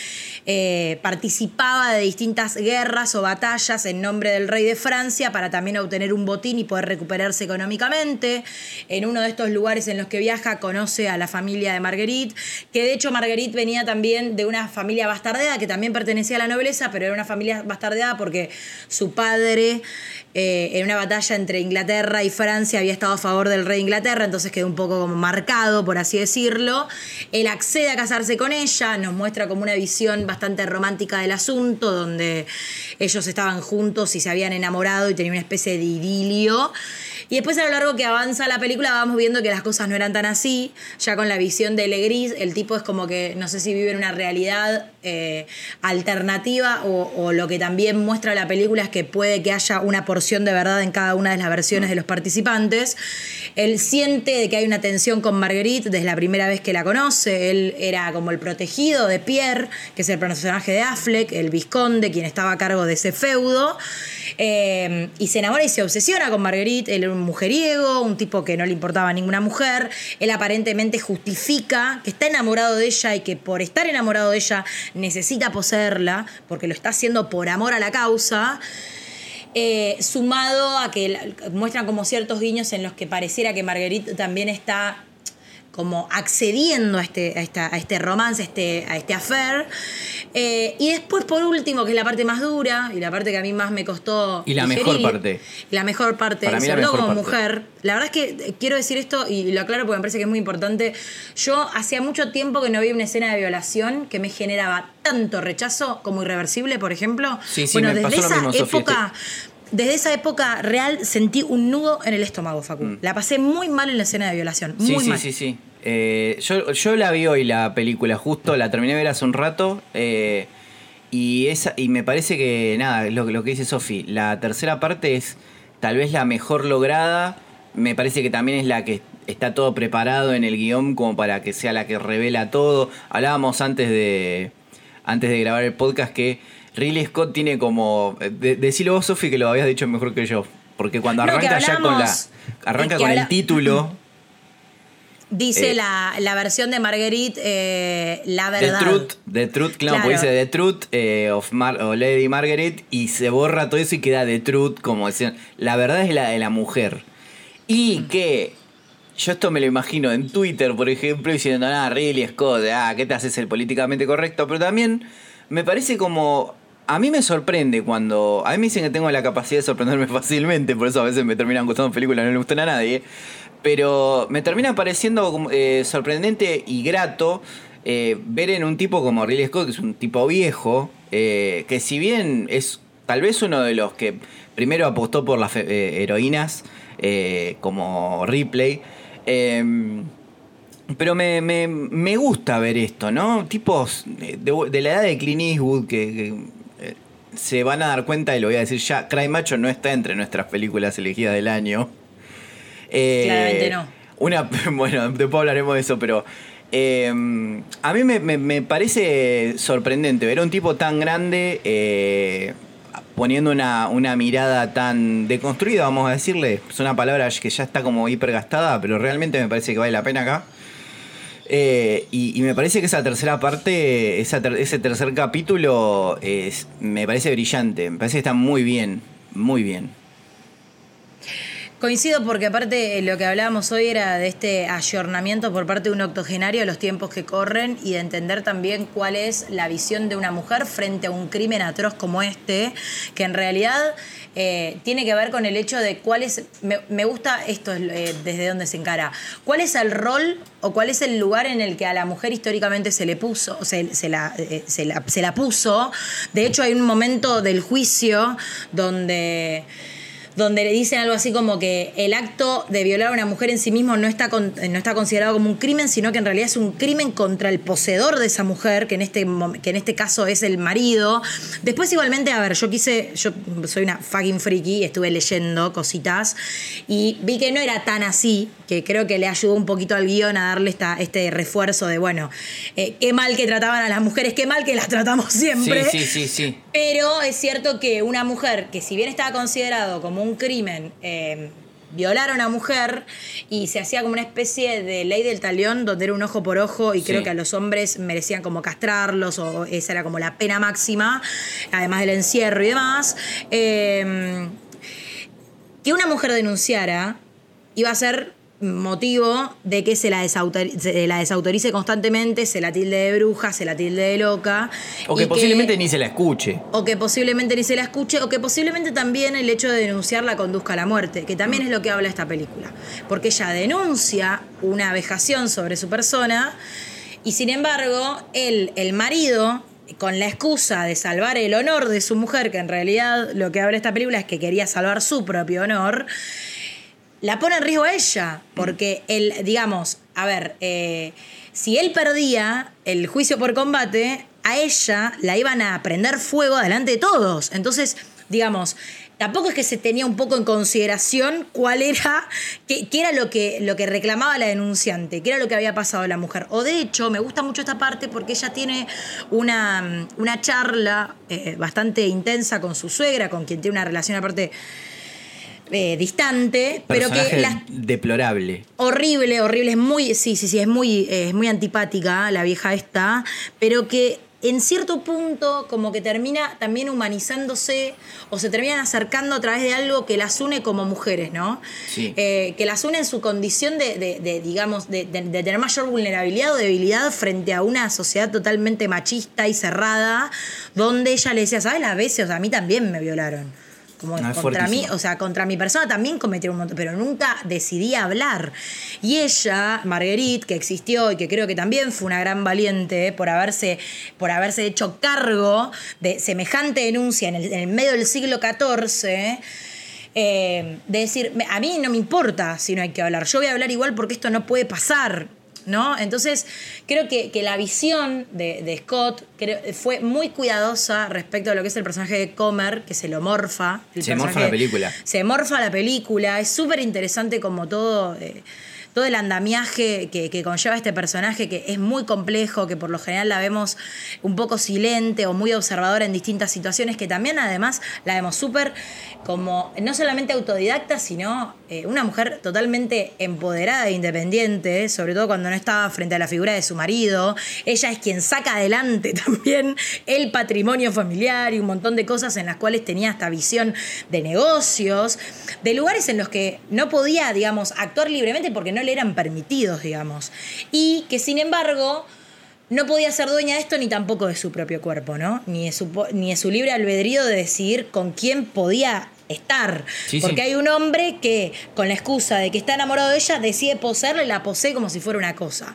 eh, participaba de distintas guerras o batallas en nombre del rey de Francia para también obtener un botín y poder recuperarse económicamente. En uno de estos lugares en los que viaja conoce a la familia de Marguerite, que de hecho Marguerite venía también de una familia bastardeada que también pertenecía a la nobleza, pero era una familia bastardeada porque su padre eh, en una batalla entre Inglaterra y Francia había estado a favor del rey de Inglaterra, entonces quedó un poco como marcado, por así decirlo. Él accede a casarse con ella, nos muestra como una visión bastante romántica del asunto, donde ellos estaban juntos y se habían enamorado y tenían una especie de idilio. Y después a lo largo que avanza la película vamos viendo que las cosas no eran tan así, ya con la visión de Legris, el tipo es como que no sé si vive en una realidad eh, alternativa o, lo que también muestra la película es que puede que haya una porción de verdad en cada una de las versiones de los participantes. Él siente de que hay una tensión con Marguerite desde la primera vez que la conoce, él era como el protegido de Pierre, que es el personaje de Affleck, el visconde, quien estaba a cargo de ese feudo. Eh, y se enamora y se obsesiona con Marguerite. Él era un mujeriego, un tipo que no le importaba a ninguna mujer. Él aparentemente justifica que está enamorado de ella y que por estar enamorado de ella necesita poseerla, porque lo está haciendo por amor a la causa. Eh, sumado a que muestran como ciertos guiños en los que pareciera que Marguerite también está como accediendo a este, a esta- a este romance, a este, a este affair. Eh, y después, por último, que es la parte más dura y la parte que a mí más me costó. Y la mejor parte. La mejor parte, Para mí la sobre todo como parte. mujer. La verdad es que eh, quiero decir esto y lo aclaro porque me parece que es muy importante. Yo hacía mucho tiempo que no vi una escena de violación que me generaba tanto rechazo como irreversible, por ejemplo. Sí, sí, bueno, me desde pasó lo esa Sofía, época. Desde esa época real sentí un nudo en el estómago, Facu. La pasé muy mal en la escena de violación. Muy Mm. Sí, sí, mal. sí, sí. Eh, yo, yo la vi hoy la película, justo la terminé de ver hace un rato. eh, y esa, y me parece que, nada, lo, lo que dice Sofi, la tercera parte es tal vez la mejor lograda. Me parece que también es la que está todo preparado en el guion como para que sea la que revela todo. Hablábamos antes de, antes de grabar el podcast que Ridley Scott tiene como... De, decilo vos, Sofi, que lo habías dicho mejor que yo. Porque cuando No, arranca ya con la... Arranca con el título... (laughs) Dice Eh, la, la versión de Marguerite, eh, la The verdad. Truth, The Truth, claro, Claro. porque dice The Truth eh, of Mar- o Lady Margaret y se borra todo eso y queda The Truth, como decían. La verdad es la de la mujer. Y Mm. que yo esto me lo imagino en Twitter, por ejemplo, diciendo, ah, Ridley Scott, ah, ¿qué te haces el políticamente correcto? Pero también me parece como. A mí me sorprende cuando. A mí me dicen que tengo la capacidad de sorprenderme (laughs) fácilmente, por eso a veces me terminan gustando películas que no le gustan a nadie. Pero me termina pareciendo eh, sorprendente y grato eh, ver en un tipo como Ridley Scott, que es un tipo viejo, eh, que si bien es tal vez uno de los que primero apostó por las heroínas, como Ripley, eh, pero me, me- me gusta ver esto, ¿no? Tipos de, la edad de Clint Eastwood que, que, se van a dar cuenta, y lo voy a decir ya, Cry Macho no está entre nuestras películas elegidas del año. Eh, Claramente no. Una, (laughs) bueno, después hablaremos de eso, pero eh, a mí me, parece sorprendente ver a un tipo tan grande eh, poniendo una, una mirada tan deconstruida, vamos a decirle. Es una palabra que ya está como hipergastada, pero realmente me parece que vale la pena acá. Eh, y, me parece que esa tercera parte, esa ese tercer capítulo, es, me parece brillante. Me parece que está muy bien, muy bien. Coincido porque aparte eh, lo que hablábamos hoy era de este ayornamiento por parte de un octogenario de los tiempos que corren y de entender también cuál es la visión de una mujer frente a un crimen atroz como este, que en realidad eh, tiene que ver con el hecho de cuál es, me, gusta esto eh, desde donde se encara, cuál es el rol o cuál es el lugar en el que a la mujer históricamente se le puso, se, la, se la- se la puso. De hecho hay un momento del juicio donde donde le dicen algo así como que el acto de violar a una mujer en sí mismo no está, con- no está considerado como un crimen, sino que en realidad es un crimen contra el poseedor de esa mujer, que en este, que en este caso es el marido. Después igualmente, a ver, yo quise, yo soy una fucking freaky, estuve leyendo cositas y vi que no era tan así, que creo que le ayudó un poquito al guion a darle esta, este refuerzo de, bueno, eh, qué mal que trataban a las mujeres, qué mal que las tratamos siempre. Sí, sí, sí, sí. Pero es cierto que una mujer que si bien estaba considerado como un crimen, eh, violar a una mujer y se hacía como una especie de ley del talión donde era un ojo por ojo y Sí. creo que a los hombres merecían como castrarlos o esa era como la pena máxima, además del encierro y demás. eh, que una mujer denunciara iba a ser motivo de que se la, desautori- se la desautorice constantemente, se la tilde de bruja, se la tilde de loca. O que posiblemente ni se la escuche. o que posiblemente ni se la escuche, o que posiblemente también el hecho de denunciar la conduzca a la muerte, que también es lo que habla esta película. Porque ella denuncia una vejación sobre su persona, y sin embargo, él, el marido, con la excusa de salvar el honor de su mujer, que en realidad lo que habla esta película es que quería salvar su propio honor, la pone en riesgo a ella, porque él, digamos, a ver, eh, si él perdía el juicio por combate, a ella la iban a prender fuego delante de todos. Entonces, digamos, tampoco es que se tenía un poco en consideración cuál era, qué, qué era lo que, lo que reclamaba la denunciante, qué era lo que había pasado a la mujer. O de hecho, me gusta mucho esta parte porque ella tiene una, una charla eh, bastante intensa con su suegra, con quien tiene una relación aparte eh, distante, pero que las deplorable. horrible, horrible, es muy, sí, sí, sí, es muy, eh, es muy antipática la vieja esta, pero que en cierto punto como que termina también humanizándose o se terminan acercando a través de algo que las une como mujeres, ¿no? Sí. Eh, que las une en su condición de, de- de, digamos, de, de- de tener mayor vulnerabilidad o debilidad frente a una sociedad totalmente machista y cerrada, donde ella le decía, ¿sabes? Las veces, o sea, a mí también me violaron. Como No, es contra mí, o sea, contra mi persona también cometieron un montón, pero nunca decidí hablar. Y ella, Marguerite, que existió y que creo que también fue una gran valiente por haberse, por haberse hecho cargo de semejante denuncia en el, en el medio del siglo XIV, eh, de decir, "Me- a mí no me importa si no hay que hablar, yo voy a hablar igual porque esto no puede pasar. ¿No? Entonces, creo que, que la visión de, de Scott creo- fue muy cuidadosa respecto a lo que es el personaje de Comer, que se lo morfa. el Se morfa la película. Se morfa la película. Es súper interesante como todo, eh, todo el andamiaje que, que conlleva este personaje, que es muy complejo, que por lo general la vemos un poco silente o muy observadora en distintas situaciones, que también además la vemos súper como no solamente autodidacta, sino eh, una mujer totalmente empoderada e independiente, sobre todo cuando no estaba frente a la figura de su marido. Ella es quien saca adelante (laughs) también el patrimonio familiar y un montón de cosas en las cuales tenía esta visión de negocios, de lugares en los que no podía, digamos, actuar libremente porque no le eran permitidos, digamos. Y que sin embargo no podía ser dueña de esto ni tampoco de su propio cuerpo, ¿no? Ni de su, ni de su libre albedrío de decidir con quién podía estar. Sí, Porque sí. hay un hombre que, con la excusa de que está enamorado de ella, decide poseerla y la posee como si fuera una cosa.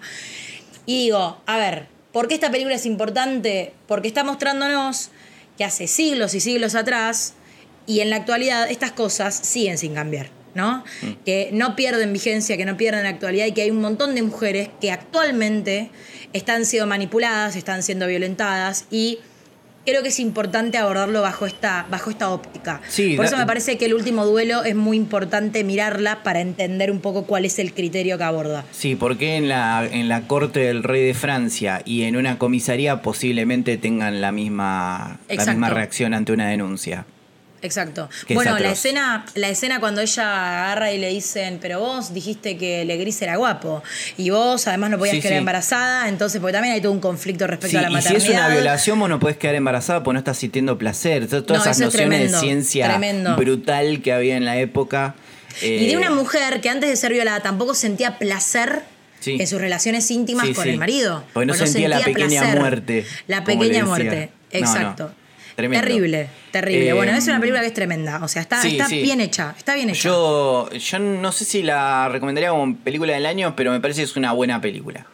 Y digo, a ver, ¿por qué esta película es importante? Porque está mostrándonos que hace siglos y siglos atrás y en la actualidad estas cosas siguen sin cambiar, ¿no? Que no pierden vigencia, que no pierden actualidad y que hay un montón de mujeres que actualmente están siendo manipuladas, están siendo violentadas y creo que es importante abordarlo bajo esta, bajo esta óptica. Sí, Por eso me parece que el último duelo es muy importante mirarla para entender un poco cuál es el criterio que aborda. Sí, porque en la, en la corte del rey de Francia y en una comisaría posiblemente tengan la misma, la misma reacción ante una denuncia. Exacto. Bueno, la escena, la escena cuando ella agarra y le dicen, pero vos dijiste que Legris era guapo y vos además no podías Sí, quedar sí. embarazada, entonces porque también hay todo un conflicto respecto Sí, a la y si es una violación, vos no podés quedar embarazada porque no estás sintiendo placer. To- Todas No, esas eso es nociones tremendo, de ciencia tremendo. brutal que había en la época. Y de eh, una mujer que antes de ser violada tampoco sentía placer Sí. en sus relaciones íntimas Sí, con sí. el marido. Porque no sentía la pequeña muerte, La pequeña muerte, No, no. Tremendo. Terrible, terrible. Eh, bueno, es una película que es tremenda. O sea, está, sí, está sí. bien hecha. Está bien hecha. Yo, yo no sé si la recomendaría como película del año, pero me parece que es una buena película.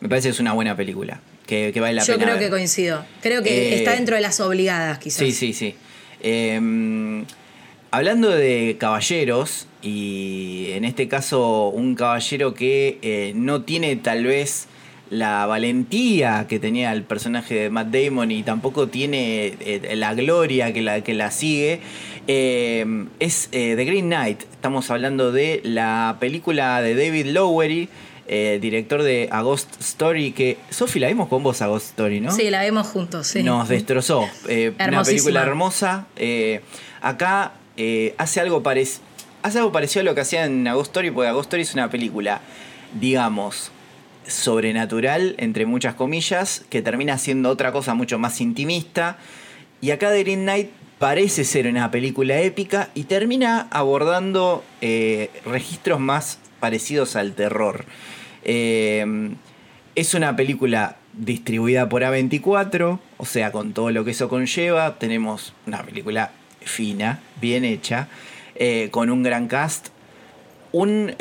Me parece que es una buena película. Que, que vale la Yo pena. creo ver. que coincido. Creo que Eh, está dentro de las obligadas, quizás. Sí, sí, sí. Eh, hablando de caballeros, y en este caso un caballero que eh, no tiene tal vez la valentía que tenía el personaje de Matt Damon y tampoco tiene eh, la gloria que la, que la sigue, eh, es The Green Knight. Estamos hablando de la película de David Lowery. director de A Ghost Story, que Sofi la vimos con vos A Ghost Story, ¿no? Sí, la vimos juntos, sí. Nos destrozó. una película hermosa. acá hace algo hace algo parecido a lo que hacía en Ghost Story, porque Ghost Story es una película, digamos, sobrenatural, entre muchas comillas, que termina siendo otra cosa mucho más intimista. Y acá The Green Knight parece ser una película épica y termina abordando eh, registros más parecidos al terror. Eh, es una película distribuida por A24, o sea, con todo lo que eso conlleva, tenemos una película fina, bien hecha. Eh, con un gran cast. Un,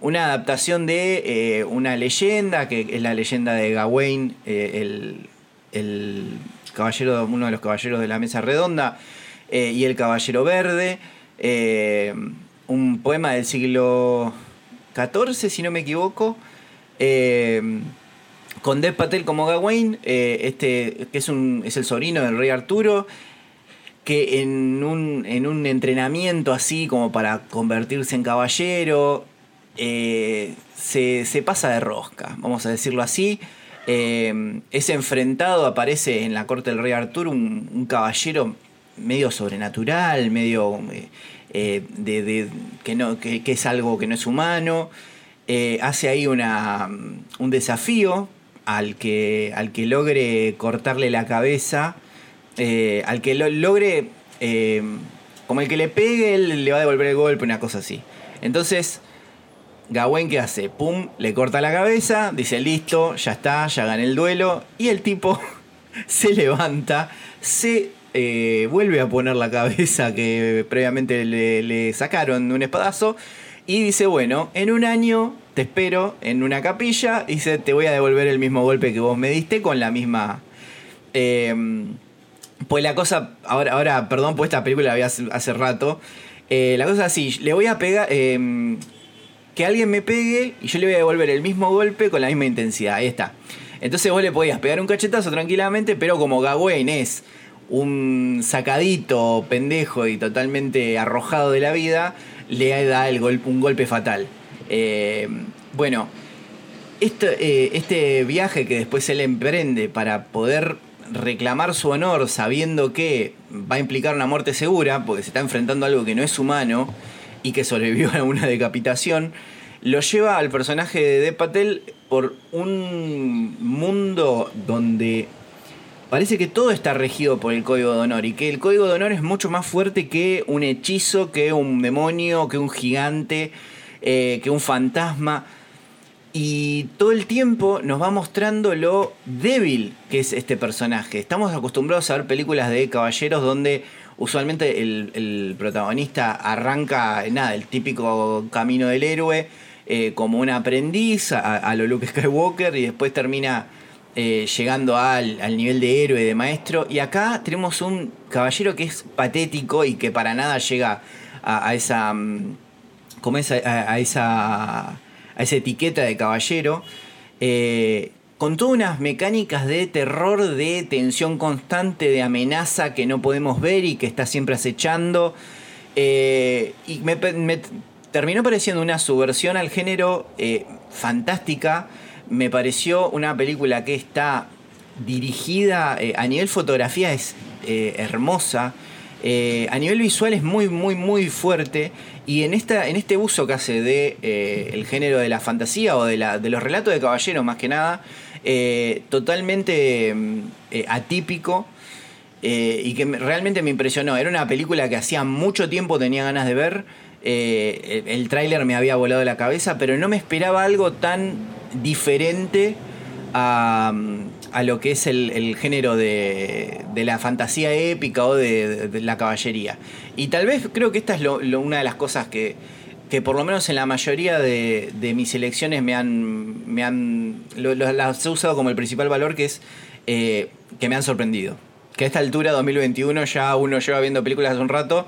una adaptación de eh, una leyenda, que es la leyenda de Gawain, el, caballero, uno de los caballeros de la mesa redonda, y el caballero verde. un poema del siglo XIV, si no me equivoco. con Dev Patel como Gawain, este, que es, un, es el sobrino del rey Arturo, que en un, en un entrenamiento así como para convertirse en caballero, eh, se, pasa de rosca, vamos a decirlo así. Eh, es enfrentado, aparece en la corte del rey Arturo un, caballero medio sobrenatural, medio eh, de, que, no, que, es algo que no es humano. hace ahí una, un desafío al que, al que logre cortarle la cabeza al que lo logre, como el que le pegue, él le va a devolver el golpe, una cosa así. Entonces, Gawain, ¿qué hace? Pum, le corta la cabeza, dice, listo, ya está, ya gané el duelo. Y el tipo (laughs) se levanta, se eh, vuelve a poner la cabeza que previamente le, sacaron de un espadazo. Y dice, bueno, en un año te espero en una capilla. Y dice, te voy a devolver el mismo golpe que vos me diste con la misma... Pues la cosa, ahora, ahora perdón, pues esta película la vi hace, rato. Eh, la cosa es así, le voy a pegar, em, que alguien me pegue y yo le voy a devolver el mismo golpe con la misma intensidad. Ahí está. Entonces vos le podías pegar un cachetazo tranquilamente, pero como Gawain es un sacadito, pendejo y totalmente arrojado de la vida, le da el un golpe fatal. Em, bueno, este, este viaje que después él emprende para poder reclamar su honor sabiendo que va a implicar una muerte segura, porque se está enfrentando a algo que no es humano y que sobrevivió a una decapitación, lo lleva al personaje de De Patel por un mundo donde parece que todo está regido por el código de honor y que el código de honor es mucho más fuerte que un hechizo, que un demonio, que un gigante, eh, que un fantasma. Y todo el tiempo nos va mostrando lo débil que es este personaje. Estamos acostumbrados a ver películas de caballeros donde usualmente el, protagonista arranca, nada, el típico camino del héroe, eh, como un aprendiz a, lo Luke Skywalker y después termina eh, llegando al, nivel de héroe, de maestro. Y acá tenemos un caballero que es patético y que para nada llega a, esa... Mm, como a esa a esa etiqueta de caballero, eh, con todas unas mecánicas de terror, de tensión constante, de amenaza que no podemos ver y que está siempre acechando. Eh, y me, terminó pareciendo una subversión al género eh, fantástica. Me pareció una película que está dirigida a nivel fotografía, es hermosa. a nivel visual es muy, muy, muy fuerte. Y en, esta, en este uso que hace de eh, el género de la fantasía o de, la, de los relatos de caballeros más que nada, eh, totalmente mm, eh, atípico y que realmente me impresionó. Era una película que hacía mucho tiempo tenía ganas de ver. el, el tráiler me había volado la cabeza, pero no me esperaba algo tan diferente a, lo que es el, género de, la fantasía épica o de, la caballería. Y tal vez creo que esta es una de las cosas que, que por lo menos en la mayoría de, mis elecciones me han, me han las he usado como el principal valor, que es eh, que me han sorprendido. que a esta altura, 2021, ya uno lleva viendo películas hace un rato,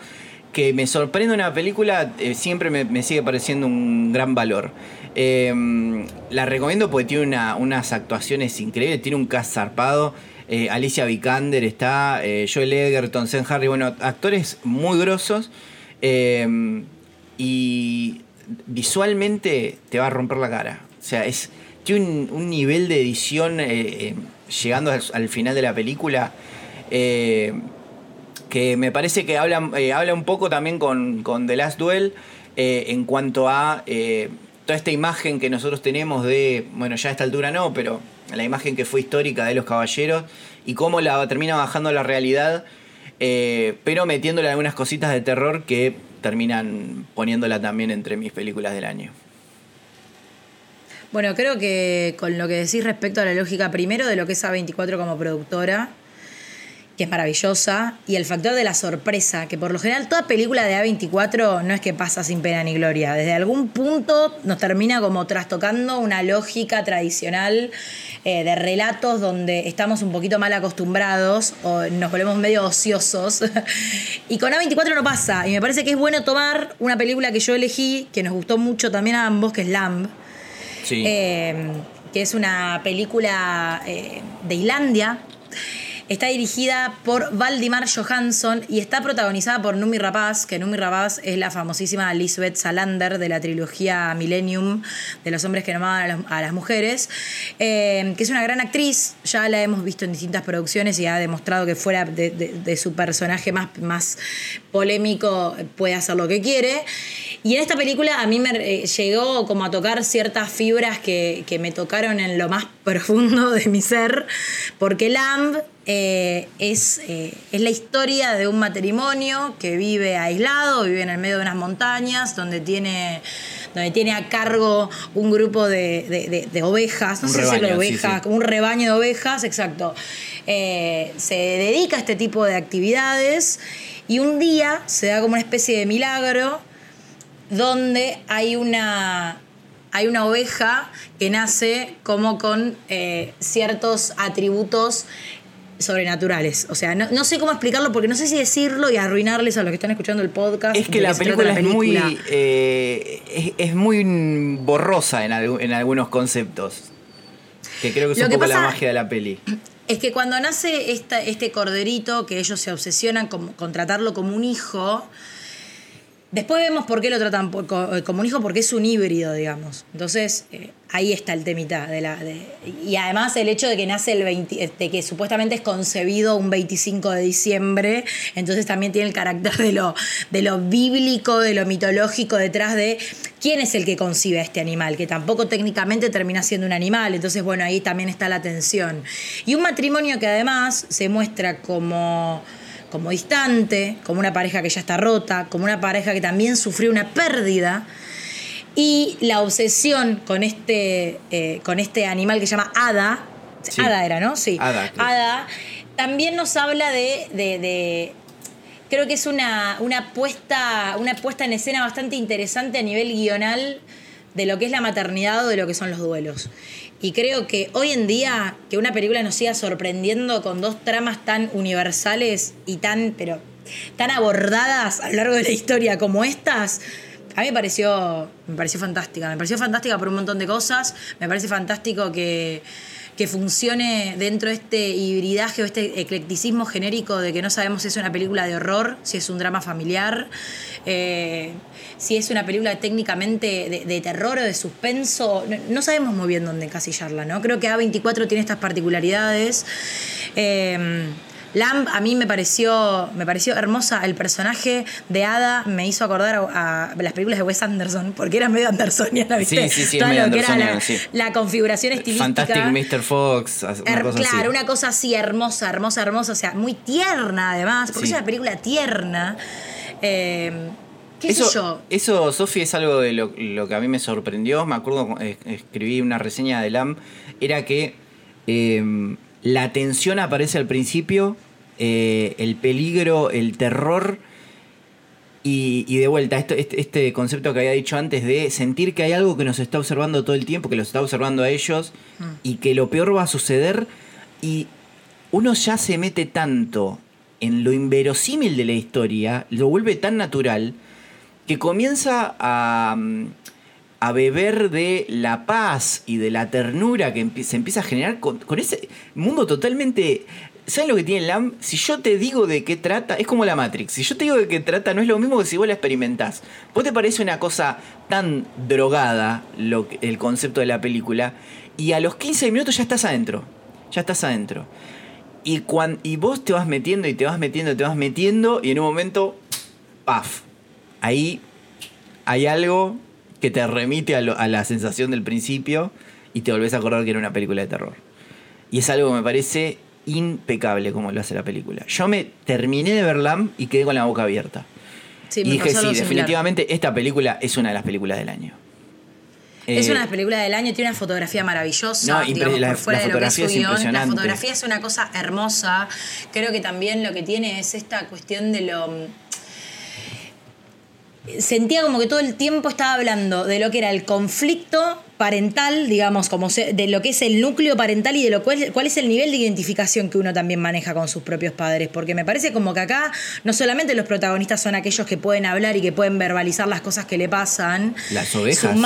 que me sorprende una película, eh, siempre me, sigue pareciendo un gran valor. Em, la recomiendo porque tiene unas actuaciones increíbles, tiene un cast zarpado. Eh, Alicia Vikander está, eh, Joel Egerton, Sen Harry, bueno, actores muy grosos. Y visualmente te va a romper la cara. O sea, es, tiene un, nivel de edición llegando al, final de la película que me parece que habla, eh, habla un poco también con, The Last Duel eh, en cuanto a eh, toda esta imagen que nosotros tenemos de, bueno, ya a esta altura no, pero la imagen que fue histórica de los caballeros y cómo la termina bajando a la realidad, pero metiéndole algunas cositas de terror que terminan poniéndola también entre mis películas del año. Bueno, creo que con lo que decís respecto a la lógica primero de lo que es A24 como productora, que es maravillosa, y el factor de la sorpresa, que por lo general toda película de A24 no es que pasa sin pena ni gloria, desde algún punto nos termina como trastocando una lógica tradicional eh, de relatos donde estamos un poquito mal acostumbrados o nos volvemos medio ociosos. (laughs) y con A24 no pasa, y me parece que es bueno tomar una película que yo elegí, que nos gustó mucho también a ambos, que es Lamb. Eh, que es una película eh, de Islandia Está dirigida por Valdimar Johansson y está protagonizada por Numi Rapaz, que Numi Rapaz es la famosísima Lisbeth Salander de la trilogía Millennium de los hombres que amaban a, las mujeres, eh, que es una gran actriz, ya la hemos visto en distintas producciones y ha demostrado que fuera de, su personaje más, más polémico puede hacer lo que quiere. Y en esta película a mí me eh, llegó como a tocar ciertas fibras que, que me tocaron en lo más (laughs) profundo de mi ser, porque Lamb eh, es, eh, es, la historia de un matrimonio que vive aislado, vive en el medio de unas montañas, donde tiene, donde tiene a cargo un grupo de, ovejas, no sé si de ovejas, un rebaño de ovejas, exacto. Eh, se dedica a este tipo de actividades y un día se da como una especie de milagro donde hay una, hay una oveja que nace como con ciertos atributos sobrenaturales. O sea, no, sé cómo explicarlo porque no sé si decirlo y arruinarles a los que están escuchando el podcast. Es que la película, es muy eh, es, muy borrosa en, en, algunos conceptos. Que creo que es un poco la magia de la peli. (clears throat) Es que cuando nace esta, este corderito, que ellos se obsesionan con tratarlo como un hijo, Después vemos por qué lo tratan eh, como un hijo, porque es un híbrido, digamos. Entonces, eh, ahí está el temita. De la, y además el hecho de que nace el 20, de que supuestamente es concebido un 25 de diciembre, entonces también tiene el carácter de lo, de lo bíblico, de lo mitológico detrás de quién es el que concibe a este animal, que tampoco técnicamente termina siendo un animal. Entonces, bueno, ahí también está la tensión. Y un matrimonio que además se muestra como como distante, como una pareja que ya está rota, como una pareja que también sufrió una pérdida. Y la obsesión con este, eh, con este animal que se llama Ada, Ada era, ¿no? Sí. Ada, también nos habla de, creo que es una, una, puesta, una puesta en escena bastante interesante a nivel guional de lo que es la maternidad o de lo que son los duelos. Y creo que hoy en día que una película nos siga sorprendiendo con dos tramas tan universales y tan, pero tan abordadas a lo largo de la historia como estas, a mí me pareció, me pareció fantástica. Me pareció fantástica por un montón de cosas. Me parece fantástico que, que funcione dentro de este hibridaje o este eclecticismo genérico de que no sabemos si es una película de horror, si es un drama familiar. Eh, si es una película técnicamente de, terror o de suspenso, no, sabemos muy bien dónde encasillarla, ¿no? Creo que A24 tiene estas particularidades. Eh, Lamb a mí me pareció, me pareció hermosa. El personaje de Ada me hizo acordar a, las películas de Wes Anderson, porque era medio andersoniana, ¿viste? Sí, sí, sí, Todo lo que era la, configuración estilística. Fantastic Mr. Fox. Una cosa claro, una cosa así hermosa, hermosa, hermosa. O sea, muy tierna además, porque es una película tierna. Eh, eso, Eso, Sofi, es algo de lo, que a mí me sorprendió. Me acuerdo, eh, escribí una reseña de LAM, era que em, la tensión aparece al principio, eh, el peligro, el terror. Y, de vuelta, este, este, concepto que había dicho antes de sentir que hay algo que nos está observando todo el tiempo, que los está observando a ellos, mm. y que lo peor va a suceder. Y uno ya se mete tanto en lo inverosímil de la historia, lo vuelve tan natural, que comienza a, mm, a beber de la paz y de la ternura que se empieza a generar con, ese mundo totalmente ¿Sabes lo que tiene LAM? Si yo te digo de qué trata, es como la Matrix. Si yo te digo de qué trata, no es lo mismo que si vos la experimentás. ¿Vos te parece una cosa tan drogada lo, el concepto de la película? Y a los 15 minutos ya estás adentro. Ya estás adentro. Y, cuando, y vos te vas metiendo y te vas metiendo y te vas metiendo y en un momento, ¡paf! Ahí hay algo que te remite a, a la sensación del principio y te volvés a acordar que era una película de terror. Y es algo que me parece impecable como lo hace la película. Yo me terminé de verla y quedé con la boca abierta. y dije, sí, definitivamente esta película es una de las películas del año. Es una de las películas del año, tiene una fotografía maravillosa. No, la, fotografía es, impresionante. La fotografía es una cosa hermosa. Creo que también lo que tiene es esta cuestión de lo sentía como que todo el tiempo estaba hablando de lo que era el conflicto parental, digamos, como de lo que es el núcleo parental y de lo cual, cuál es el nivel de identificación que uno también maneja con sus propios padres. Porque me parece como que acá no solamente los protagonistas son aquellos que pueden hablar y que pueden verbalizar las cosas que le pasan. Las ovejas.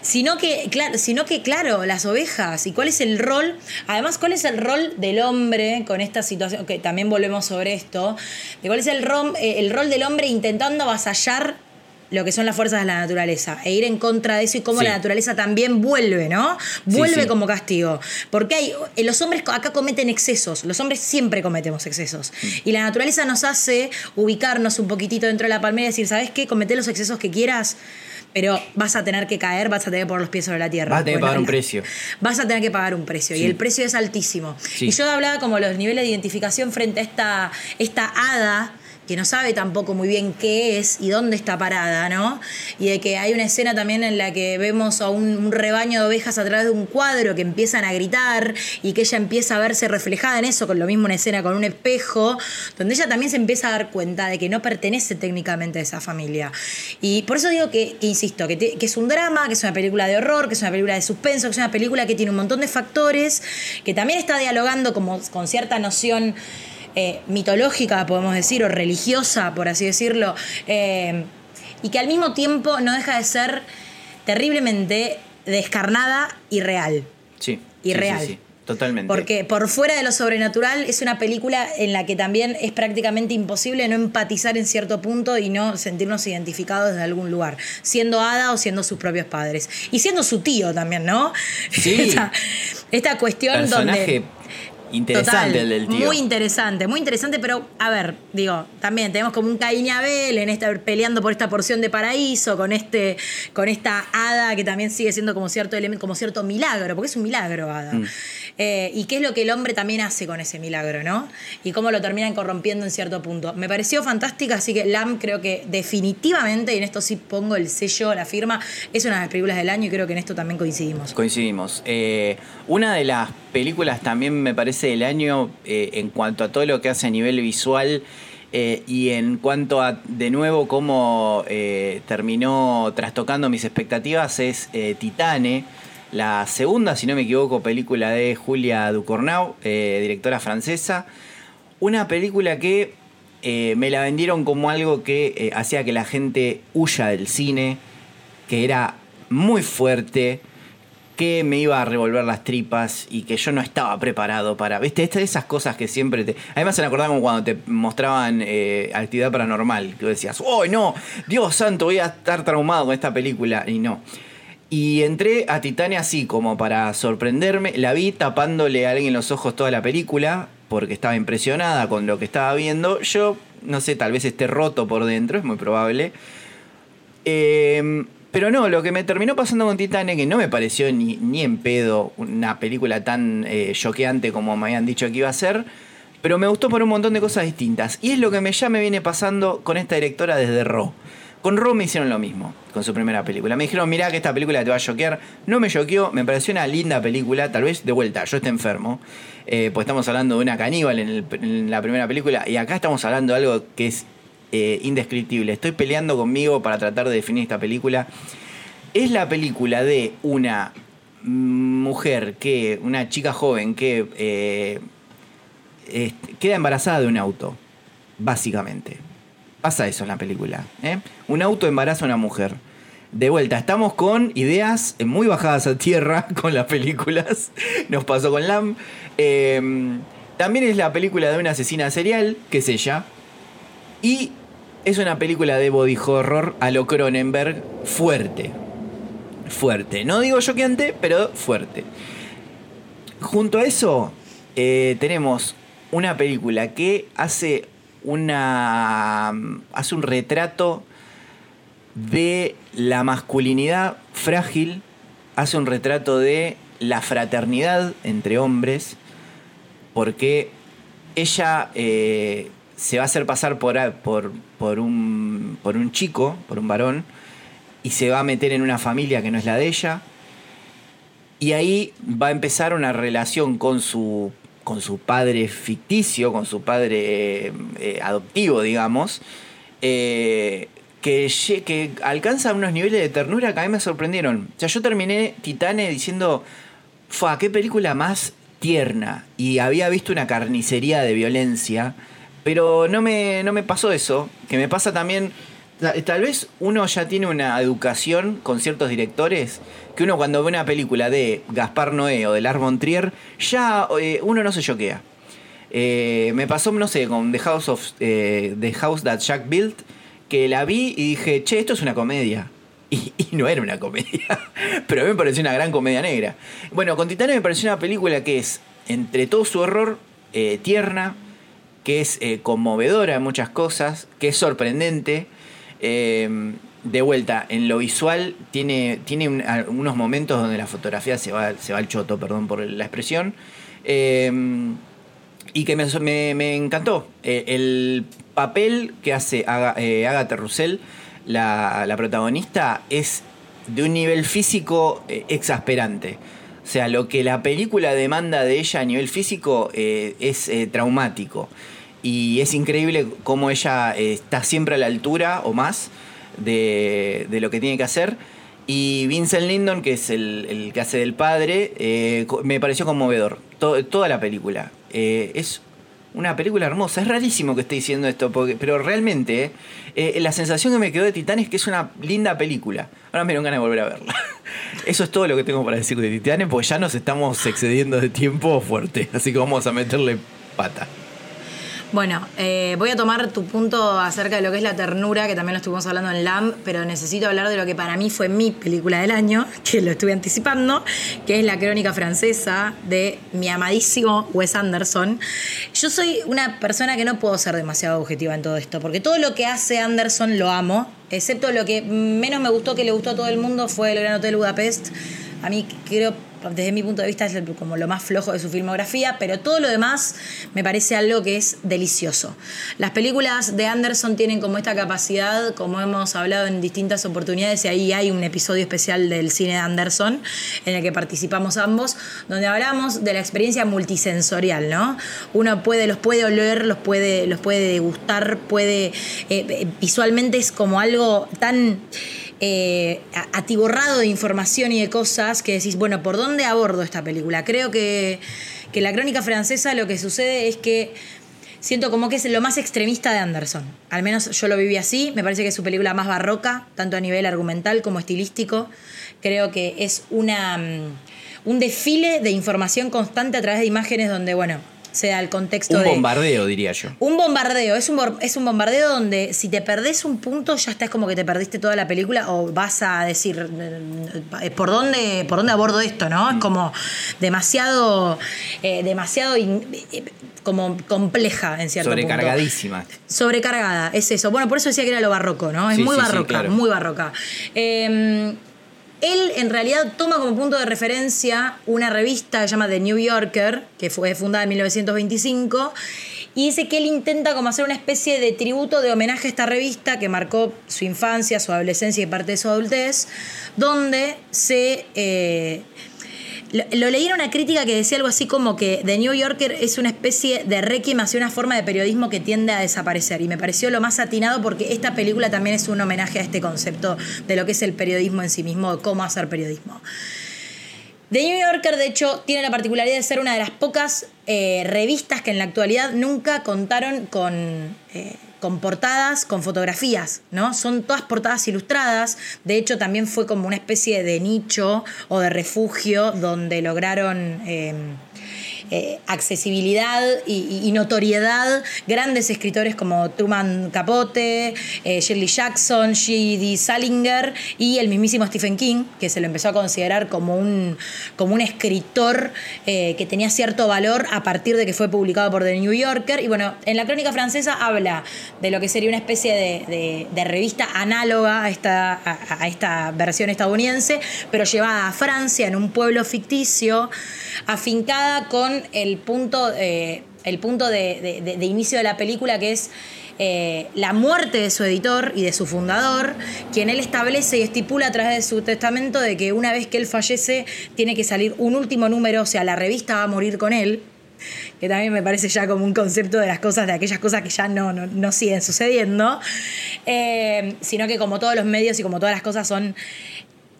sino que, claro, sino que, claro, las ovejas. ¿Y cuál es el rol? Además, ¿cuál es el rol del hombre con esta situación? Que también volvemos sobre esto. De cuál es el rol, eh, el rol del hombre intentando avasallar lo que son las fuerzas de la naturaleza e ir en contra de eso y cómo la naturaleza también vuelve, ¿no? Vuelve como castigo. Porque hay, eh, los hombres acá cometen excesos, los hombres siempre cometemos excesos. Mm. Y la naturaleza nos hace ubicarnos un poquitito dentro de la palmera y decir, ¿sabes qué? Comete los excesos que quieras, pero vas a tener que caer, vas a tener que poner los pies sobre la tierra. Vas a tener que pagar un precio. Vas a tener que pagar un precio y el precio es altísimo. Y yo hablaba como los niveles de identificación frente a esta, esta hada que no sabe tampoco muy bien qué es y dónde está parada, ¿no? Y de que hay una escena también en la que vemos a un, rebaño de ovejas a través de un cuadro que empiezan a gritar y que ella empieza a verse reflejada en eso, con lo mismo una escena con un espejo, donde ella también se empieza a dar cuenta de que no pertenece técnicamente a esa familia. Y por eso digo que, insisto, que, que es un drama, que es una película de horror, que es una película de suspenso, que es una película que tiene un montón de factores, que también está dialogando como con cierta noción eh, mitológica, podemos decir, o religiosa, por así decirlo, eh, y que al mismo tiempo no deja de ser terriblemente descarnada y real. Sí. Y real. Sí, Totalmente. Porque por fuera de lo sobrenatural es una película en la que también es prácticamente imposible no empatizar en cierto punto y no sentirnos identificados desde algún lugar, siendo Ada o siendo sus propios padres. Y siendo su tío también, ¿no? Sí. (laughs) esta, cuestión donde Interesante el del tío. Muy interesante, muy interesante, pero a ver, digo, también tenemos como un Caín y Abel en esta, peleando por esta porción de paraíso, con este, con esta hada que también sigue siendo como cierto elemento, como cierto milagro, porque es un milagro, hada. Mm. Eh, y qué es lo que el hombre también hace con ese milagro, ¿no? Y cómo lo terminan corrompiendo en cierto punto. Me pareció fantástica, así que Lam creo que definitivamente, y en esto sí pongo el sello, la firma, es una de las películas del año y creo que en esto también coincidimos. Coincidimos. Eh, una de las películas también me parece del año eh, en cuanto a todo lo que hace a nivel visual. y en cuanto a, de nuevo, cómo terminó trastocando mis expectativas, es Titane, la segunda, si no me equivoco, película de Julia Ducournau, eh, directora francesa. Una película que eh, me la vendieron como algo que eh, hacía que la gente huya del cine, que era muy fuerte, que me iba a revolver las tripas y que yo no estaba preparado para. ¿Viste? esas cosas que siempre te. Además, se me acordaba cuando te mostraban actividad paranormal, que decías, ¡Oh, no! Dios santo, voy a estar traumado con esta película. Y no. Y entré a Titania así, como para sorprenderme. La vi tapándole a alguien los ojos toda la película, porque estaba impresionada con lo que estaba viendo. Yo, no sé, tal vez esté roto por dentro, es muy probable. Em, pero no, lo que me terminó pasando con Titania, que no me pareció ni, ni en pedo una película tan eh, choqueante como me habían dicho que iba a ser, pero me gustó por un montón de cosas distintas. Y es lo que me, ya me viene pasando con esta directora desde Raw. Con Ro me hicieron lo mismo, con su primera película. Me dijeron, mirá que esta película te va a choquear. No me choqueó, me pareció una linda película, tal vez de vuelta, yo estoy enfermo. Eh, pues estamos hablando de una caníbal en, la primera película, y acá estamos hablando de algo que es eh, indescriptible. Estoy peleando conmigo para tratar de definir esta película. Es la película de una mujer que, una chica joven que... Eh, queda embarazada de un auto, básicamente. Pasa eso en la película. ¿eh? Un auto embaraza a una mujer. De vuelta, estamos con ideas muy bajadas a tierra (laughs) con las películas. Nos pasó con Lam. Em, también es la película de una asesina serial, que es ella. Y es una película de body horror a lo Cronenberg fuerte. Fuerte. No digo choqueante, pero fuerte. Junto a eso, eh, tenemos una película que hace una. hace un retrato de la masculinidad frágil, hace un retrato de la fraternidad entre hombres, porque ella eh, se va a hacer pasar por, por, por, un, por un chico, por un varón, y se va a meter en una familia que no es la de ella, y ahí va a empezar una relación con su, con su padre ficticio, con su padre eh, adoptivo, digamos, eh, que, que alcanza unos niveles de ternura que a mí me sorprendieron. O sea, yo terminé Titane diciendo, fue qué película más tierna. Y había visto una carnicería de violencia, pero no me, no me pasó eso, que me pasa también... Tal vez uno ya tiene una educación con ciertos directores que uno cuando ve una película de Gaspar Noé o de Lars von Trier, ya eh, uno no se choquea. Eh, me pasó, no sé, con The House, of, eh, The House That Jack Built, que la vi y dije, che, esto es una comedia. (laughs) Y, no era una comedia, (laughs) pero a mí me pareció una gran comedia negra. Bueno, con Titania me pareció una película que es, entre todo su horror, tierna, que es conmovedora en muchas cosas, que es sorprendente. Eh, de vuelta, en lo visual tiene, tiene unos momentos donde la fotografía se va, se va al choto, perdón por la expresión. y que me, me encantó. el papel que hace eh, Agatha Russell, la, protagonista, es de un nivel físico eh, exasperante. O sea, lo que la película demanda de ella a nivel físico eh, es traumático. Y es increíble cómo ella está siempre a la altura o más de, lo que tiene que hacer. Y Vincent Lindon, que es el, que hace del padre, me pareció conmovedor. toda la película. es una película hermosa. Es rarísimo que esté diciendo esto, porque, pero realmente eh, la sensación que me quedó de Titán es que es una linda película. Ahora me dieron ganas de volver a verla. (laughs) Eso es todo lo que tengo para decir de Titanes, porque ya nos estamos excediendo de tiempo fuerte. Así que vamos a meterle pata. Bueno, eh, voy a tomar tu punto acerca de lo que es la ternura, que también lo estuvimos hablando en LAM, pero necesito hablar de lo que para mí fue mi película del año, (laughs) que lo estuve anticipando, que es la crónica francesa de mi amadísimo Wes Anderson. Yo soy una persona que no puedo ser demasiado objetiva en todo esto, porque todo lo que hace Anderson lo amo, excepto lo que menos me gustó, que le gustó a todo el mundo, fue El Gran Hotel Budapest. A mí creo desde mi punto de vista es como lo más flojo de su filmografía, pero todo lo demás me parece algo que es delicioso. Las películas de Anderson tienen como esta capacidad, como hemos hablado en distintas oportunidades, y ahí hay un episodio especial del cine de Anderson en el que participamos ambos, donde hablamos de la experiencia multisensorial, ¿no? Uno puede, los puede oler, los puede, los puede degustar, puede. Eh, eh, visualmente es como algo tan eh, atiborrado de información y de cosas que decís, bueno, ¿por dónde abordo esta película? Creo que, que la crónica francesa lo que sucede es que siento como que es lo más extremista de Anderson. Al menos yo lo viví así. Me parece que es su película más barroca, tanto a nivel argumental como estilístico. Creo que es una, mm, un desfile de información constante a través de imágenes donde, bueno, sea el contexto un bombardeo, diría yo. Un bombardeo, es un, es un bombardeo donde si te perdés un punto ya estás como que te perdiste toda la película o vas a decir eh, por dónde, por dónde abordo esto, ¿no? Es mm. como demasiado, eh, demasiado eh, como compleja en cierto Sobrecargadísima. Sobrecargada, es eso. Bueno, por eso decía que era lo barroco, ¿no? Es muy barroca, muy barroca. Em, él en realidad toma como punto de referencia una revista que se llama The New Yorker, que fue fundada en 1925, y dice que él intenta como hacer una especie de tributo, de homenaje a esta revista que marcó su infancia, su adolescencia y parte de su adultez, donde se... Eh, lo, leí en una crítica que decía algo así como que The New Yorker es una especie de requiem hacia una forma de periodismo que tiende a desaparecer. Y me pareció lo más atinado porque esta película también es un homenaje a este concepto de lo que es el periodismo en sí mismo, de cómo hacer periodismo. The New Yorker, de hecho, tiene la particularidad de ser una de las pocas eh, revistas que en la actualidad nunca contaron con, eh, con portadas, con fotografías, ¿no? Son todas portadas ilustradas. De hecho, también fue como una especie de nicho o de refugio donde lograron em, eh, accesibilidad y, notoriedad grandes escritores como Truman Capote, eh, Shirley Jackson, G.D. Salinger y el mismísimo Stephen King, que se lo empezó a considerar como un, como un escritor eh, que tenía cierto valor a partir de que fue publicado por The New Yorker. Y bueno, en la crónica francesa habla de lo que sería una especie de, revista análoga a esta, a esta versión estadounidense, pero llevada a Francia en un pueblo ficticio, afincada con el punto, eh, el punto de, inicio de la película, que es eh, la muerte de su editor y de su fundador, quien él establece y estipula a través de su testamento de que una vez que él fallece tiene que salir un último número, o sea, la revista va a morir con él que también me parece ya como un concepto de las cosas, de aquellas cosas que ya no, no, siguen sucediendo, eh, sino que como todos los medios y como todas las cosas son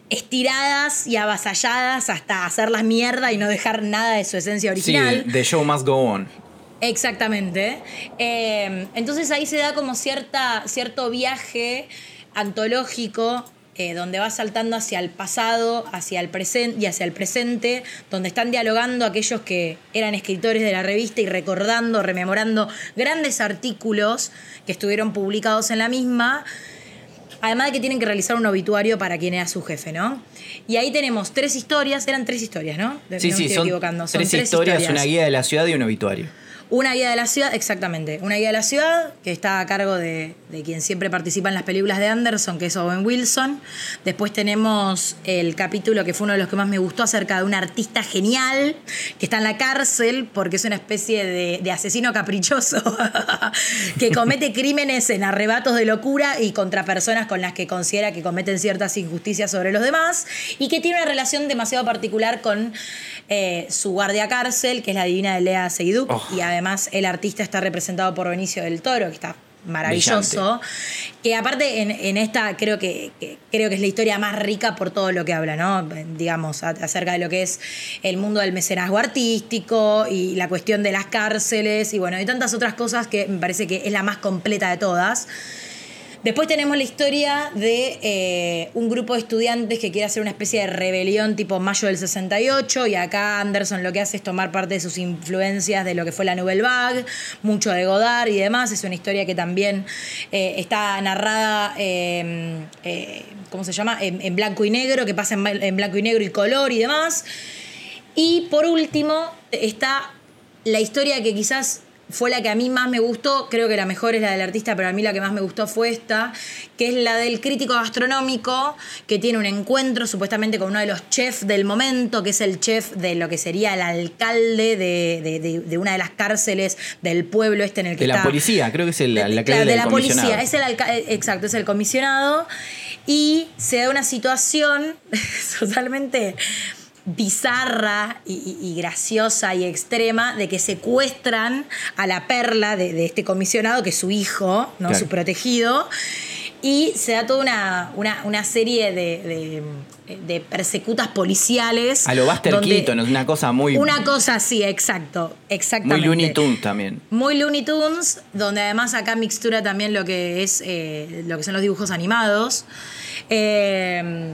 estiradas y avasalladas hasta hacerlas mierda y no dejar nada de su esencia original. Sí, the show must go on. Exactamente. Eh, entonces ahí se da como cierta, cierto viaje antológico eh, donde va saltando hacia el pasado, hacia el presente y hacia el presente, donde están dialogando aquellos que eran escritores de la revista y recordando, rememorando grandes artículos que estuvieron publicados en la misma Además de que tienen que realizar un obituario para quien era su jefe, ¿no? Y ahí tenemos tres historias, eran tres historias, ¿no? sí, sí, son, tres, historias, una guía de la ciudad y un obituario. Una guía de la ciudad, exactamente. Una guía de la ciudad que está a cargo de, quien siempre participa en las películas de Anderson, que es Owen Wilson. Después tenemos el capítulo que fue uno de los que más me gustó acerca de un artista genial que está en la cárcel porque es una especie de, asesino caprichoso (laughs) que comete crímenes en arrebatos de locura y contra personas con las que considera que cometen ciertas injusticias sobre los demás y que tiene una relación demasiado particular con eh, su guardia cárcel, que es la divina de Lea Seydoux, oh. y además el artista está representado por Benicio del Toro, que está maravilloso. Que aparte en, esta creo que, creo que es la historia más rica por todo lo que habla, ¿no? Digamos, acerca de lo que es el mundo del mecenazgo artístico y la cuestión de las cárceles y bueno, y tantas otras cosas que me parece que es la más completa de todas. Después tenemos la historia de eh, un grupo de estudiantes que quiere hacer una especie de rebelión tipo mayo del 68 y acá Anderson lo que hace es tomar parte de sus influencias de lo que fue la Nouvelle Vague, mucho de Godard y demás. Es una historia que también eh, está narrada, eh, ¿cómo se llama? En, blanco y negro, que pasa en blanco y negro y color y demás. Y por último está la historia que quizás fue la que a mí más me gustó, creo que la mejor es la del artista, pero a mí la que más me gustó fue esta, que es la del crítico gastronómico, que tiene un encuentro supuestamente con uno de los chefs del momento, que es el chef de lo que sería el alcalde de, una de las cárceles del pueblo este en el que de está. la policía, creo que es el de, alcalde de la policía, es el exacto, es el comisionado, y se da una situación (laughs) totalmente bizarra y, graciosa y extrema de que secuestran a la perla de, este comisionado, que es su hijo, ¿no? su protegido, y se da toda una, serie de, persecutas policiales. A lo Buster Keaton, es una cosa muy... Una cosa así, exacto, exactamente. Muy Looney Tunes también. Muy Looney Tunes, donde además acá mixtura también lo que es eh, lo que son los dibujos animados. Eh,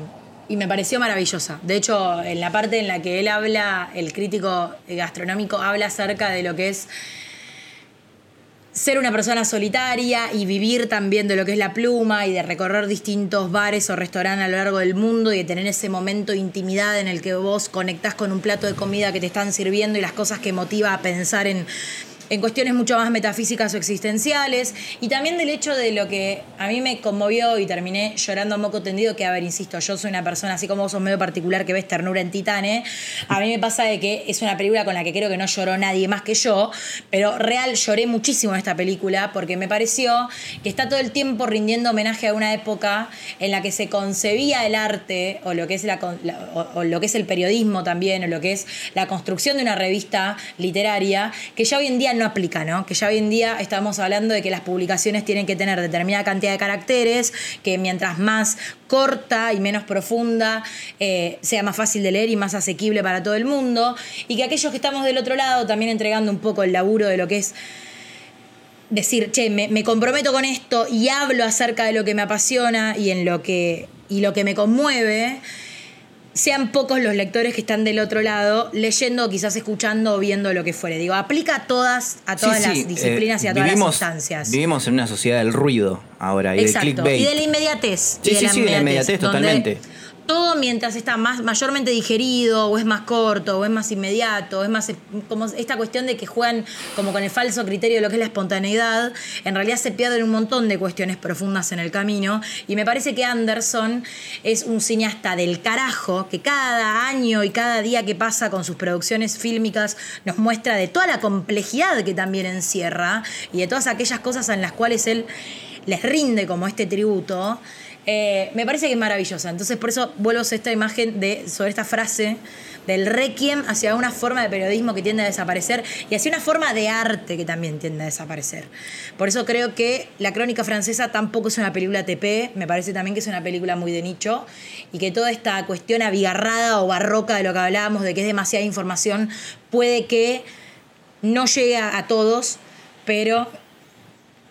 y me pareció maravillosa. De hecho, en la parte en la que él habla, el crítico gastronómico habla acerca de lo que es ser una persona solitaria y vivir también de lo que es la pluma y de recorrer distintos bares o restaurantes a lo largo del mundo y de tener ese momento de intimidad en el que vos conectás con un plato de comida que te están sirviendo y las cosas que motiva a pensar en en cuestiones mucho más metafísicas o existenciales, y también del hecho de lo que a mí me conmovió y terminé llorando a moco tendido, que a ver, insisto, yo soy una persona así como vos sos medio particular que ves ternura en Titane, a mí me pasa de que es una película con la que creo que no lloró nadie más que yo, pero real lloré muchísimo en esta película porque me pareció que está todo el tiempo rindiendo homenaje a una época en la que se concebía el arte o lo que es, la, o lo que es el periodismo también o lo que es la construcción de una revista literaria que ya hoy en día no aplica, ¿no? Que ya hoy en día estamos hablando de que las publicaciones tienen que tener determinada cantidad de caracteres, que mientras más corta y menos profunda eh, sea más fácil de leer y más asequible para todo el mundo, y que aquellos que estamos del otro lado también entregando un poco el laburo de lo que es decir, che, me, me, comprometo con esto y hablo acerca de lo que me apasiona y en lo que, y lo que me conmueve, sean pocos los lectores que están del otro lado, leyendo, quizás escuchando o viendo lo que fuere. Digo, aplica a todas, a todas las eh, disciplinas y a todas las instancias. Vivimos en una sociedad del ruido ahora y del clickbait. Y de la inmediatez. Sí, sí, sí, de la inmediatez, totalmente todo mientras está más mayormente digerido o es más corto o es más inmediato es más como esta cuestión de que juegan como con el falso criterio de lo que es la espontaneidad en realidad se pierden un montón de cuestiones profundas en el camino. Y me parece que Anderson es un cineasta del carajo que cada año y cada día que pasa con sus producciones fílmicas nos muestra de toda la complejidad que también encierra y de todas aquellas cosas en las cuales él les rinde como este tributo eh, me parece que es maravillosa. Entonces, por eso vuelvo a esta imagen de, sobre esta frase del requiem hacia una forma de periodismo que tiende a desaparecer y hacia una forma de arte que también tiende a desaparecer. Por eso creo que La Crónica Francesa tampoco es una película TP, me parece también que es una película muy de nicho y que toda esta cuestión abigarrada o barroca de lo que hablábamos, de que es demasiada información, puede que no llegue a todos, pero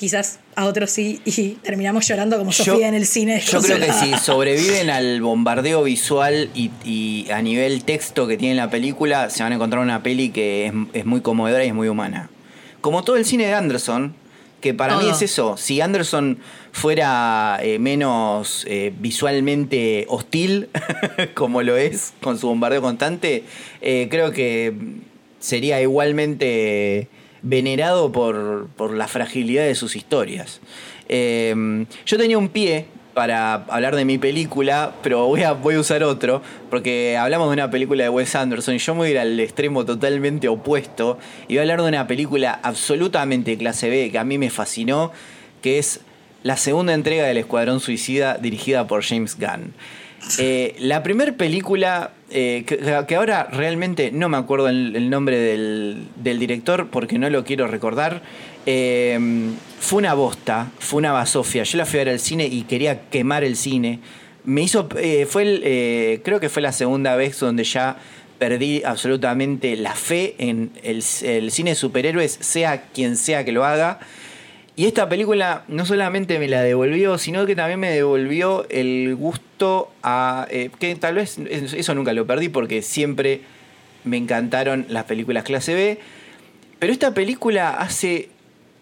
quizás a otros sí y terminamos llorando como Sofía en el cine. Yo creo que si (laughs) sobreviven al bombardeo visual y, a nivel texto que tiene la película, se van a encontrar una peli que es, muy conmovedora y es muy humana. Como todo el cine de Anderson, que para mí es eso, si Anderson fuera eh, menos eh, visualmente hostil, (laughs) como lo es con su bombardeo constante, eh, creo que sería igualmente venerado por, la fragilidad de sus historias. Eh, yo tenía un pie para hablar de mi película, pero voy a, voy a usar otro, porque hablamos de una película de Wes Anderson y yo me voy a ir al extremo totalmente opuesto y voy a hablar de una película absolutamente clase B que a mí me fascinó, que es la segunda entrega del Escuadrón Suicida dirigida por James Gunn. Eh, la primera película, eh, que, ahora realmente no me acuerdo el, nombre del, director porque no lo quiero recordar, eh, fue una bosta, fue una basofia. Yo la fui a ver al cine y quería quemar el cine. Me hizo, fue el, creo que fue la segunda vez donde ya perdí absolutamente la fe en el, el cine de superhéroes, sea quien sea que lo haga. Y esta película no solamente me la devolvió, sino que también me devolvió el gusto a... Eh, que tal vez eso nunca lo perdí porque siempre me encantaron las películas clase B. Pero esta película hace...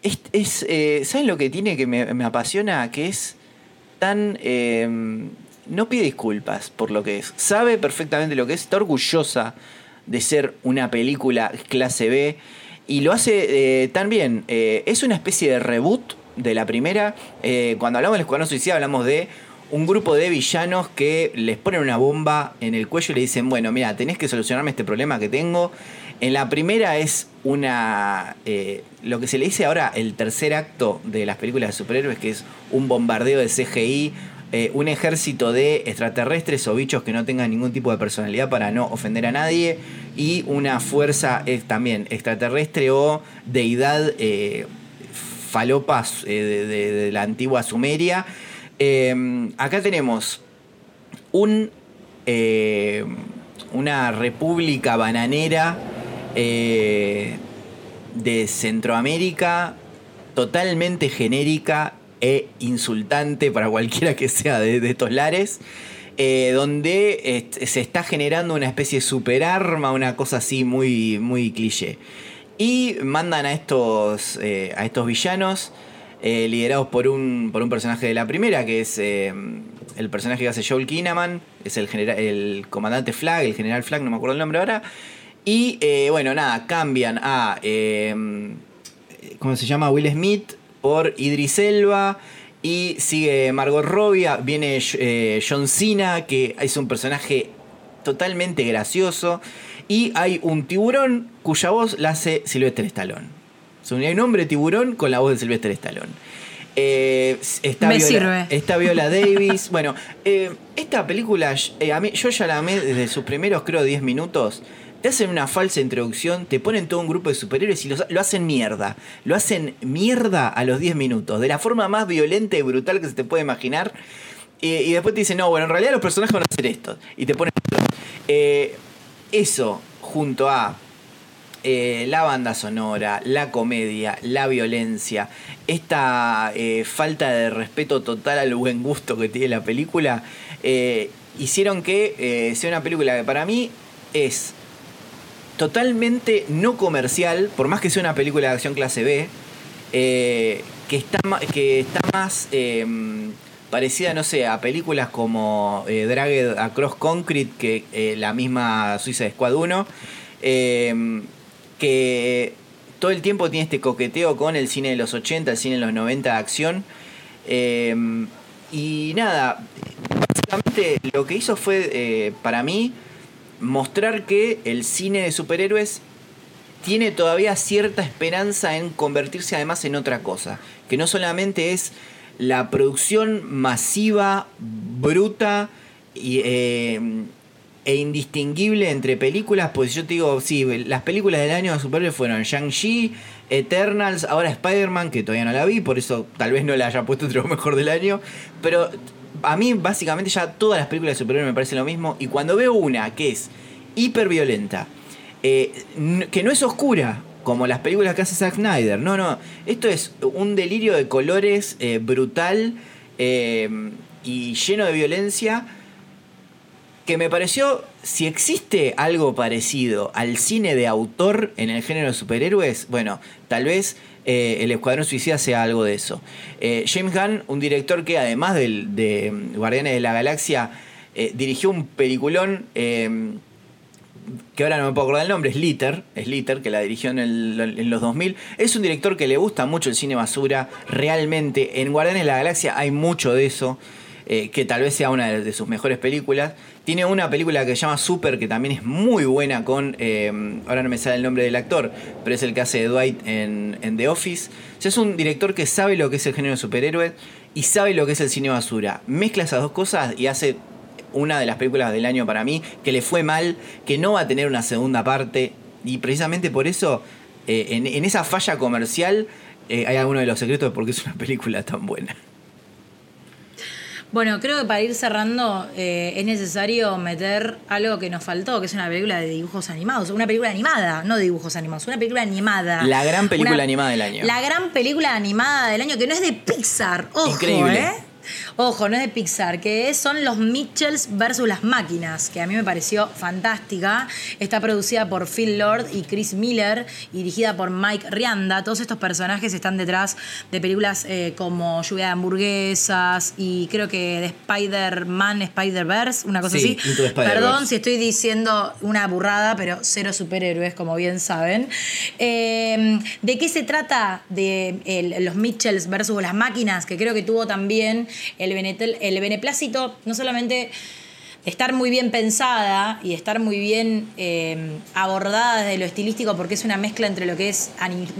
Es, eh, ¿Saben lo que tiene que me, apasiona? Que es tan... Em, no pide disculpas por lo que es. Sabe perfectamente lo que es. Está orgullosa de ser una película clase B y lo hace eh, tan bien. Eh, es una especie de reboot de la primera. Eh, cuando hablamos del Escuadrón Suicida hablamos de un grupo de villanos que les ponen una bomba en el cuello y le dicen, bueno, mira, tenés que solucionarme este problema que tengo. En la primera es una. lo que se le dice ahora el tercer acto de las películas de superhéroes, que es un bombardeo de CGI, eh, un ejército de extraterrestres o bichos que no tengan ningún tipo de personalidad para no ofender a nadie y una fuerza eh, también extraterrestre o deidad eh, falopas de, la antigua Sumeria. acá tenemos un, una república bananera de Centroamérica totalmente genérica e insultante para cualquiera que sea de, estos lares. Eh, donde se está generando una especie de superarma, una cosa así muy, muy cliché. Y mandan a estos, eh, a estos villanos, eh, liderados por un, por un personaje de la primera, que es el personaje que hace Joel Kinnaman, es el, el comandante Flag, el general Flag, no me acuerdo el nombre ahora. Y bueno, nada, cambian a. ¿Cómo se llama? Will Smith por Idris Elba. Y sigue Margot Robbie, viene eh, John Cena, que es un personaje totalmente gracioso. Y hay un tiburón cuya voz la hace Sylvester Stallone. Hay un hombre tiburón con la voz de Sylvester Stallone. Eh, está, Me Viola, sirve. está Viola (laughs) Davis. bueno, eh, esta película, a mí, yo ya la amé desde sus primeros, creo, 10 minutos. Te hacen una falsa introducción, te ponen todo un grupo de superhéroes y lo hacen mierda. Lo hacen mierda a los 10 minutos, de la forma más violenta y brutal que se te puede imaginar. y después te dicen, no, bueno, en realidad los personajes van a hacer esto. Y te ponen... Eh, eso, junto a eh, la banda sonora, la comedia, la violencia, esta eh, falta de respeto total al buen gusto que tiene la película, hicieron que sea una película que para mí es totalmente no comercial, por más que sea una película de acción clase B, que, está, que está más em, parecida, no sé, a películas como Dragged Across Concrete que la misma Suiza Squad 1 que todo el tiempo tiene este coqueteo con el cine de los 80, el cine de los 90 de acción. Em, y nada, básicamente lo que hizo fue, eh, para mí, mostrar que el cine de superhéroes tiene todavía cierta esperanza en convertirse además en otra cosa. Que no solamente es la producción masiva, bruta. Eh, e indistinguible entre películas, pues yo te digo, sí, las películas del año de superhéroes fueron Shang-Chi, Eternals, ahora Spider-Man, que todavía no la vi, por eso tal vez no la haya puesto entre (laughs) lo mejor del año, pero a mí básicamente ya todas las películas de superhéroes me parecen lo mismo, y cuando veo una que es hiper violenta, eh, que no es oscura, como las películas que hace Zack Snyder, no, no, esto es un delirio de colores eh, brutal eh, y lleno de violencia, que me pareció, si existe algo parecido al cine de autor en el género de superhéroes, bueno, tal vez eh, el Escuadrón Suicida sea algo de eso. Eh, James Gunn, un director que además de Guardianes de la Galaxia, eh, dirigió un peliculón que ahora no me puedo acordar el nombre, Slitter, Slitter, que la dirigió en, los 2000. Es un director que le gusta mucho el cine basura, realmente. En Guardianes de la Galaxia hay mucho de eso. Que tal vez sea una de, sus mejores películas. Tiene una película que se llama Super, que también es muy buena con, eh, ahora no me sale el nombre del actor, pero es el que hace Dwight en, The Office. O sea, es un director que sabe lo que es el género de superhéroes y sabe lo que es el cine basura. Mezcla esas dos cosas y hace una de las películas del año para mí, que le fue mal, que no va a tener una segunda parte. Y precisamente por eso, eh, en, esa falla comercial, hay alguno de los secretos de por qué es una película tan buena. Bueno, creo que para ir cerrando eh, es necesario meter algo que nos faltó, que es una película de dibujos animados. Una película animada, no de dibujos animados, una película animada. La gran película animada del año. La gran película animada del año, que no es de Pixar, ojo, Increíble. ¿eh? Ojo, no es de Pixar, que son los Mitchells versus las máquinas, que a mí me pareció fantástica. Está producida por Phil Lord y Chris Miller, dirigida por Mike Rianda. Todos estos personajes están detrás de películas eh, como Lluvia de hamburguesas y creo que de Spider-Man, Spider-Verse, una cosa así. Perdón si estoy diciendo una burrada, pero cero superhéroes, como bien saben. Em, ¿De qué se trata de los Mitchells versus las máquinas? Que creo que tuvo también el, el beneplácito no solamente estar muy bien pensada y estar muy bien eh, abordada desde lo estilístico porque es una mezcla entre lo que es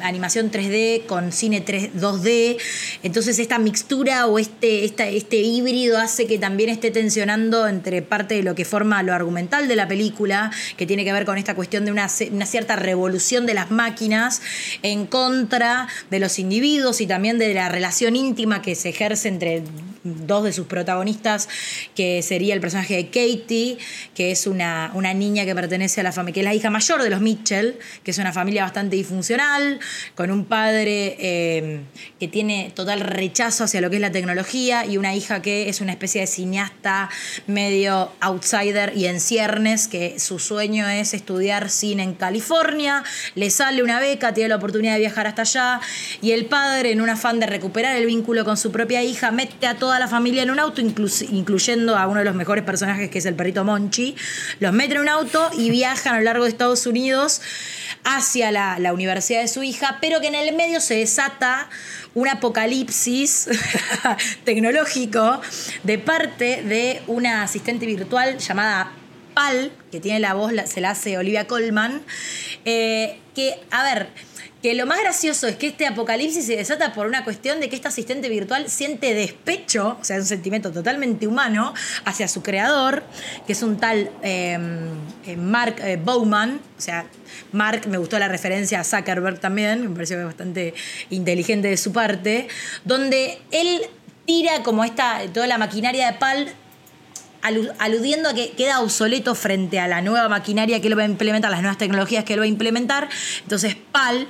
animación 3D con cine 3, 2D. Entonces esta mixtura o este, este híbrido hace que también esté tensionando entre parte de lo que forma lo argumental de la película, que tiene que ver con esta cuestión de una, una cierta revolución de las máquinas en contra de los individuos y también de la relación íntima que se ejerce entre dos de sus protagonistas, que sería el personaje de Katie, que es una, una niña que pertenece a la familia, que es la hija mayor de los Mitchell, que es una familia bastante disfuncional, con un padre eh, que tiene total rechazo hacia lo que es la tecnología y una hija que es una especie de cineasta medio outsider y en ciernes, que su sueño es estudiar cine en California, le sale una beca, tiene la oportunidad de viajar hasta allá y el padre, en un afán de recuperar el vínculo con su propia hija, mete a toda la familia en un auto, incluyendo a uno de los mejores personajes que es el perrito Monchi, los mete en un auto y viajan a lo largo de Estados Unidos hacia la, universidad de su hija, pero que en el medio se desata un apocalipsis (laughs) tecnológico de parte de una asistente virtual llamada Pal, que tiene la voz, se la hace Olivia Colman, eh, que, a ver, que lo más gracioso es que este apocalipsis se desata por una cuestión de que este asistente virtual siente despecho, o sea, es un sentimiento totalmente humano, hacia su creador, que es un tal em, eh, Mark eh, Bowman, o sea, Mark, me gustó la referencia a Zuckerberg también, me pareció bastante inteligente de su parte, donde él tira como esta, toda la maquinaria de PAL aludiendo a que queda obsoleto frente a la nueva maquinaria que él va a implementar, las nuevas tecnologías que él va a implementar. Entonces, PAL,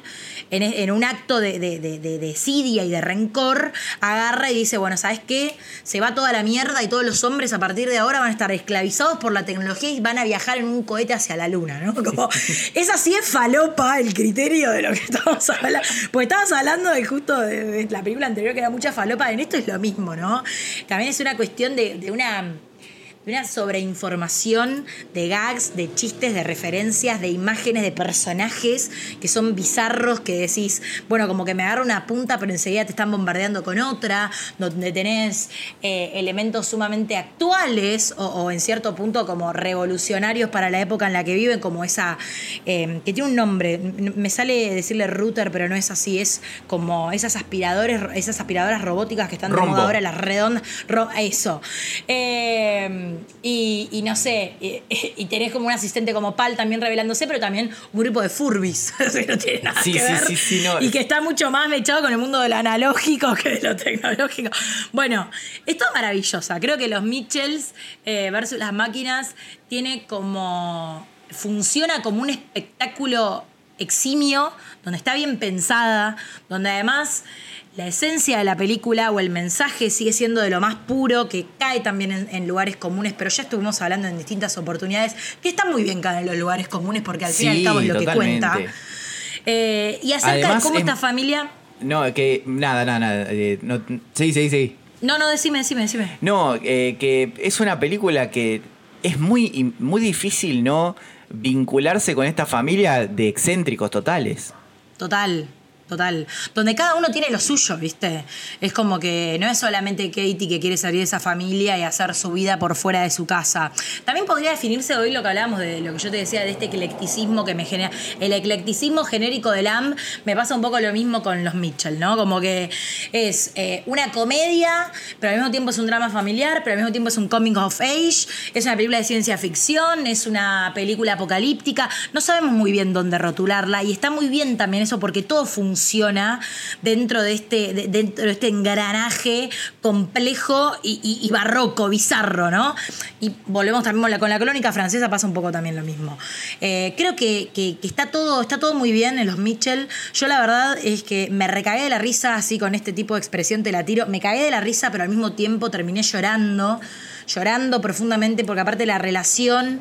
en, un acto de, de, desidia y de rencor, agarra y dice, bueno, ¿sabes qué? Se va toda la mierda y todos los hombres a partir de ahora van a estar esclavizados por la tecnología y van a viajar en un cohete hacia la luna, ¿no? (laughs) Como, es así es falopa el criterio de lo que estamos hablando. Porque estabas hablando de justo de, la película anterior que era mucha falopa, en esto es lo mismo, ¿no? También es una cuestión de una una sobreinformación de gags, de chistes, de referencias, de imágenes, de personajes que son bizarros, que decís, bueno, como que me agarra una punta, pero enseguida te están bombardeando con otra, donde tenés eh, elementos sumamente actuales o, en cierto punto como revolucionarios para la época en la que viven, como esa, eh, que tiene un nombre, me sale decirle router, pero no es así, es como esas aspiradores, esas aspiradoras robóticas que están de moda ahora, las redondas, eso. Eh, y, no sé, y, tenés como un asistente como Pal también revelándose, pero también un grupo de furbis, (laughs) no tiene nada que ver. Y que está mucho más mechado con el mundo de lo analógico (laughs) que de lo tecnológico. Bueno, esto es maravillosa. Creo que los Mitchells eh, versus las máquinas tiene como. funciona como un espectáculo eximio, donde está bien pensada, donde además la esencia de la película o el mensaje sigue siendo de lo más puro, que cae también en, lugares comunes, pero ya estuvimos hablando en distintas oportunidades, que está muy bien caer en los lugares comunes porque al fin y al cabo es lo que cuenta. Eh, y acerca de cómo esta familia... No, que nada, nada, nada. Eh, no, sí, sí, sí. No, no, decime, decime, decime. No, eh, que es una película que es muy, muy difícil, ¿no? Vincularse con esta familia de excéntricos totales. Total, total. Donde cada uno tiene lo suyo, ¿viste? Es como que no es solamente Katie que quiere salir de esa familia y hacer su vida por fuera de su casa. También podría definirse hoy lo que hablábamos de lo que yo te decía de este eclecticismo que me genera. El eclecticismo genérico del AM me pasa un poco lo mismo con los Mitchell, ¿no? Como que es eh, una comedia, pero al mismo tiempo es un drama familiar, pero al mismo tiempo es un coming of age, es una película de ciencia ficción, es una película apocalíptica. No sabemos muy bien dónde rotularla y está muy bien también eso porque todo funciona funciona dentro de este, dentro de este engranaje complejo y, barroco, bizarro, ¿no? Y volvemos también con la colónica francesa, pasa un poco también lo mismo. Eh, creo que, está, todo, está todo muy bien en los Mitchell. Yo la verdad es que me recagué de la risa así con este tipo de expresión, te la tiro. Me cagué de la risa, pero al mismo tiempo terminé llorando llorando profundamente porque aparte la relación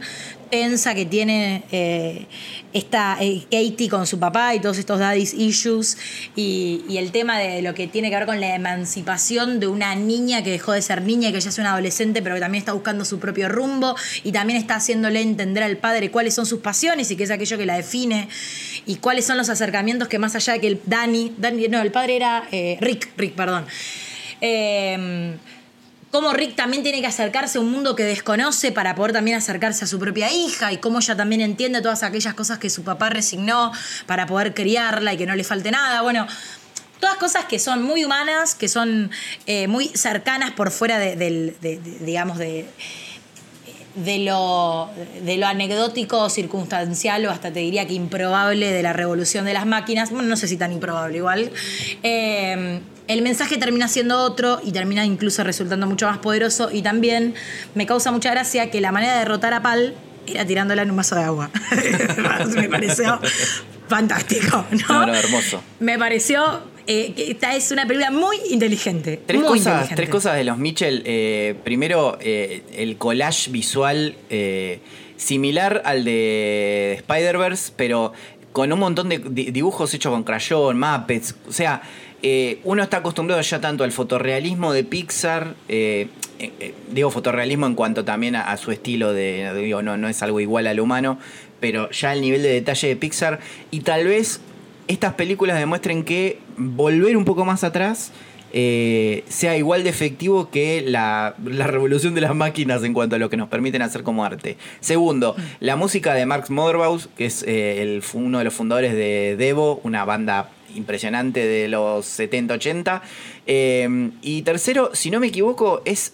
tensa que tiene eh, esta eh, Katie con su papá y todos estos daddy's issues y, el tema de lo que tiene que ver con la emancipación de una niña que dejó de ser niña y que ya es una adolescente pero que también está buscando su propio rumbo y también está haciéndole entender al padre cuáles son sus pasiones y qué es aquello que la define y cuáles son los acercamientos que más allá de que el Danny, no, el padre era eh, Rick, Rick, perdón. Eh, cómo Rick también tiene que acercarse a un mundo que desconoce para poder también acercarse a su propia hija y cómo ella también entiende todas aquellas cosas que su papá resignó para poder criarla y que no le falte nada. Bueno, todas cosas que son muy humanas, que son eh, muy cercanas por fuera digamos, de lo, de lo anecdótico, circunstancial o hasta te diría que improbable de la revolución de las máquinas, bueno, no sé si tan improbable igual, eh, el mensaje termina siendo otro y termina incluso resultando mucho más poderoso y también me causa mucha gracia que la manera de derrotar a Pal era tirándola en un vaso de agua. (laughs) me pareció fantástico, ¿no? no, hermoso. Me pareció eh, esta es una película muy inteligente. Tres, muy cosas, inteligente. tres cosas de los Mitchell. Eh, primero, eh, el collage visual similar al de Spider-Verse, pero con un montón de dibujos hechos con crayón, Muppets. O sea, uno está acostumbrado ya tanto al fotorrealismo de Pixar. digo fotorrealismo en cuanto también a, su estilo de. Digo, no, no es algo igual al humano, pero ya el nivel de detalle de Pixar. Y tal vez estas películas demuestren que volver un poco más atrás eh, sea igual de efectivo que la, la, revolución de las máquinas en cuanto a lo que nos permiten hacer como arte. Segundo, la música de Marx Mothersbaugh, que es eh, uno de los fundadores de Devo, una banda impresionante de los 70-80. Eh, y tercero, si no me equivoco, es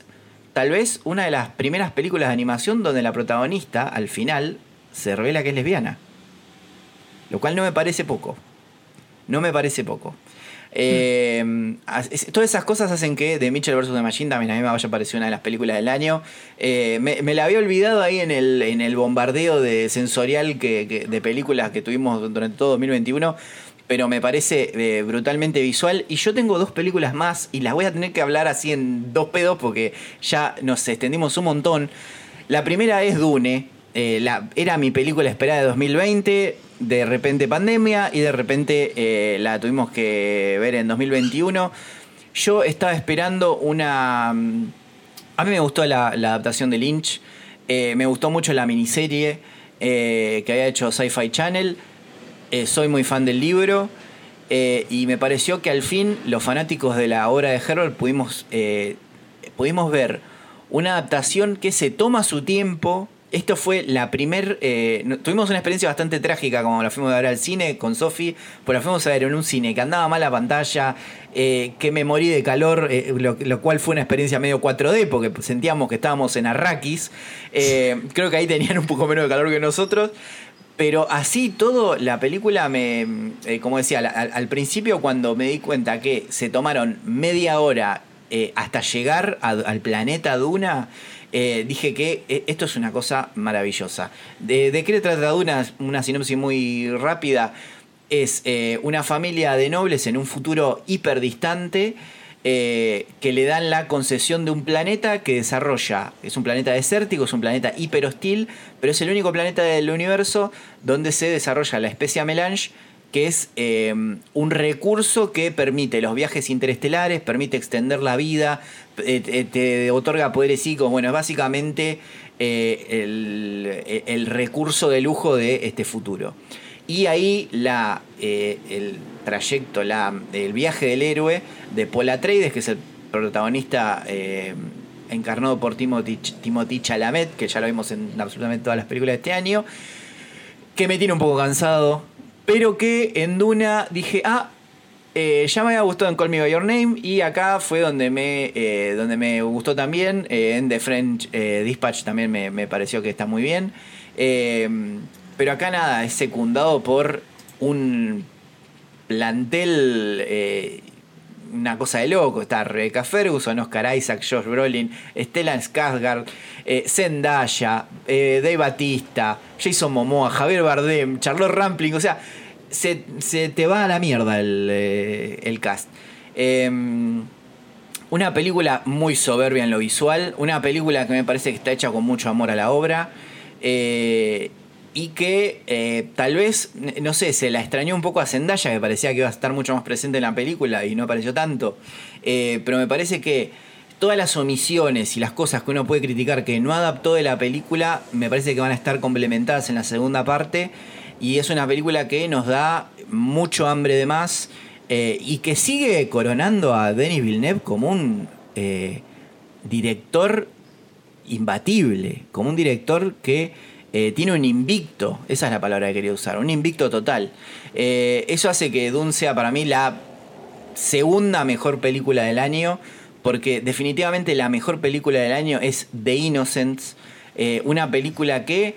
tal vez una de las primeras películas de animación donde la protagonista, al final, se revela que es lesbiana. Lo cual no me parece poco. No me parece poco. Eh, todas esas cosas hacen que The Mitchell vs. The Machine también a mí me vaya a parecer una de las películas del año. Eh, me, la había olvidado ahí en el, en el bombardeo de sensorial que, de películas que tuvimos durante todo 2021 pero me parece eh, brutalmente visual. Y yo tengo dos películas más y las voy a tener que hablar así en dos pedos porque ya nos extendimos un montón. La primera es Dune. la, era mi película esperada de 2020 de repente pandemia y de repente eh, la tuvimos que ver en 2021. Yo estaba esperando una... Mm, a mí me gustó la, adaptación de Lynch, eh, me gustó mucho la miniserie eh, que había hecho Sci-Fi Channel, soy muy fan del libro y me pareció que al fin los fanáticos de la obra de Herbert pudimos, pudimos ver una adaptación que se toma su tiempo, esto fue la primer. Eh, tuvimos una experiencia bastante trágica como la fuimos a ver al cine con Sofi, pues la fuimos a ver en un cine que andaba mal la pantalla, eh, que me morí de calor, eh, lo, cual fue una experiencia medio 4D porque sentíamos que estábamos en Arrakis. creo que ahí tenían un poco menos de calor que nosotros. Pero así todo, la película me. como decía, al, principio, cuando me di cuenta que se tomaron media hora hasta llegar al planeta Duna. Eh, dije que eh, esto es una cosa maravillosa. ¿De, de qué trata una, una sinopsis muy rápida? Es eh, una familia de nobles en un futuro hiperdistante que le dan la concesión de un planeta que desarrolla, es un planeta desértico, es un planeta hiper hostil, pero es el único planeta del universo donde se desarrolla la especie melange que es em, un recurso que permite los viajes interestelares, permite extender la vida, eh, te otorga poderes psíquicos. Bueno, es básicamente eh, el, recurso de lujo de este futuro. Y ahí la, eh, el trayecto, la, el viaje del héroe de Paul Atreides, que es el protagonista encarnado por Timothy, Chalamet, que ya lo vimos en absolutamente todas las películas de este año, que me tiene un poco cansado pero que en Duna dije, ah, eh, ya me había gustado en Call Me By Your Name y acá fue donde me, eh, donde me gustó también. Eh, en The French Dispatch también me, pareció que está muy bien. Pero acá nada, es secundado por un plantel, una cosa de loco. Está Rebecca Ferguson, Oscar Isaac, Josh Brolin, Stellan Skarsgård, Zendaya, Dave Batista, Jason Momoa, Javier Bardem, Charlotte Rampling, o sea, se, te va a la mierda el, eh, cast. Em, una película muy soberbia en lo visual, una película que me parece que está hecha con mucho amor a la obra. Eh, y que eh, tal vez, no sé, se la extrañó un poco a Zendaya, que parecía que iba a estar mucho más presente en la película y no apareció tanto. pero me parece que todas las omisiones y las cosas que uno puede criticar que no adaptó de la película, me parece que van a estar complementadas en la segunda parte. Y es una película que nos da mucho hambre de más eh, y que sigue coronando a Denis Villeneuve como un eh, director imbatible, como un director que eh, tiene un invicto, esa es la palabra que quería usar, un invicto total. eso hace que Dune sea para mí la segunda mejor película del año porque definitivamente la mejor película del año es The Innocents, eh, una película que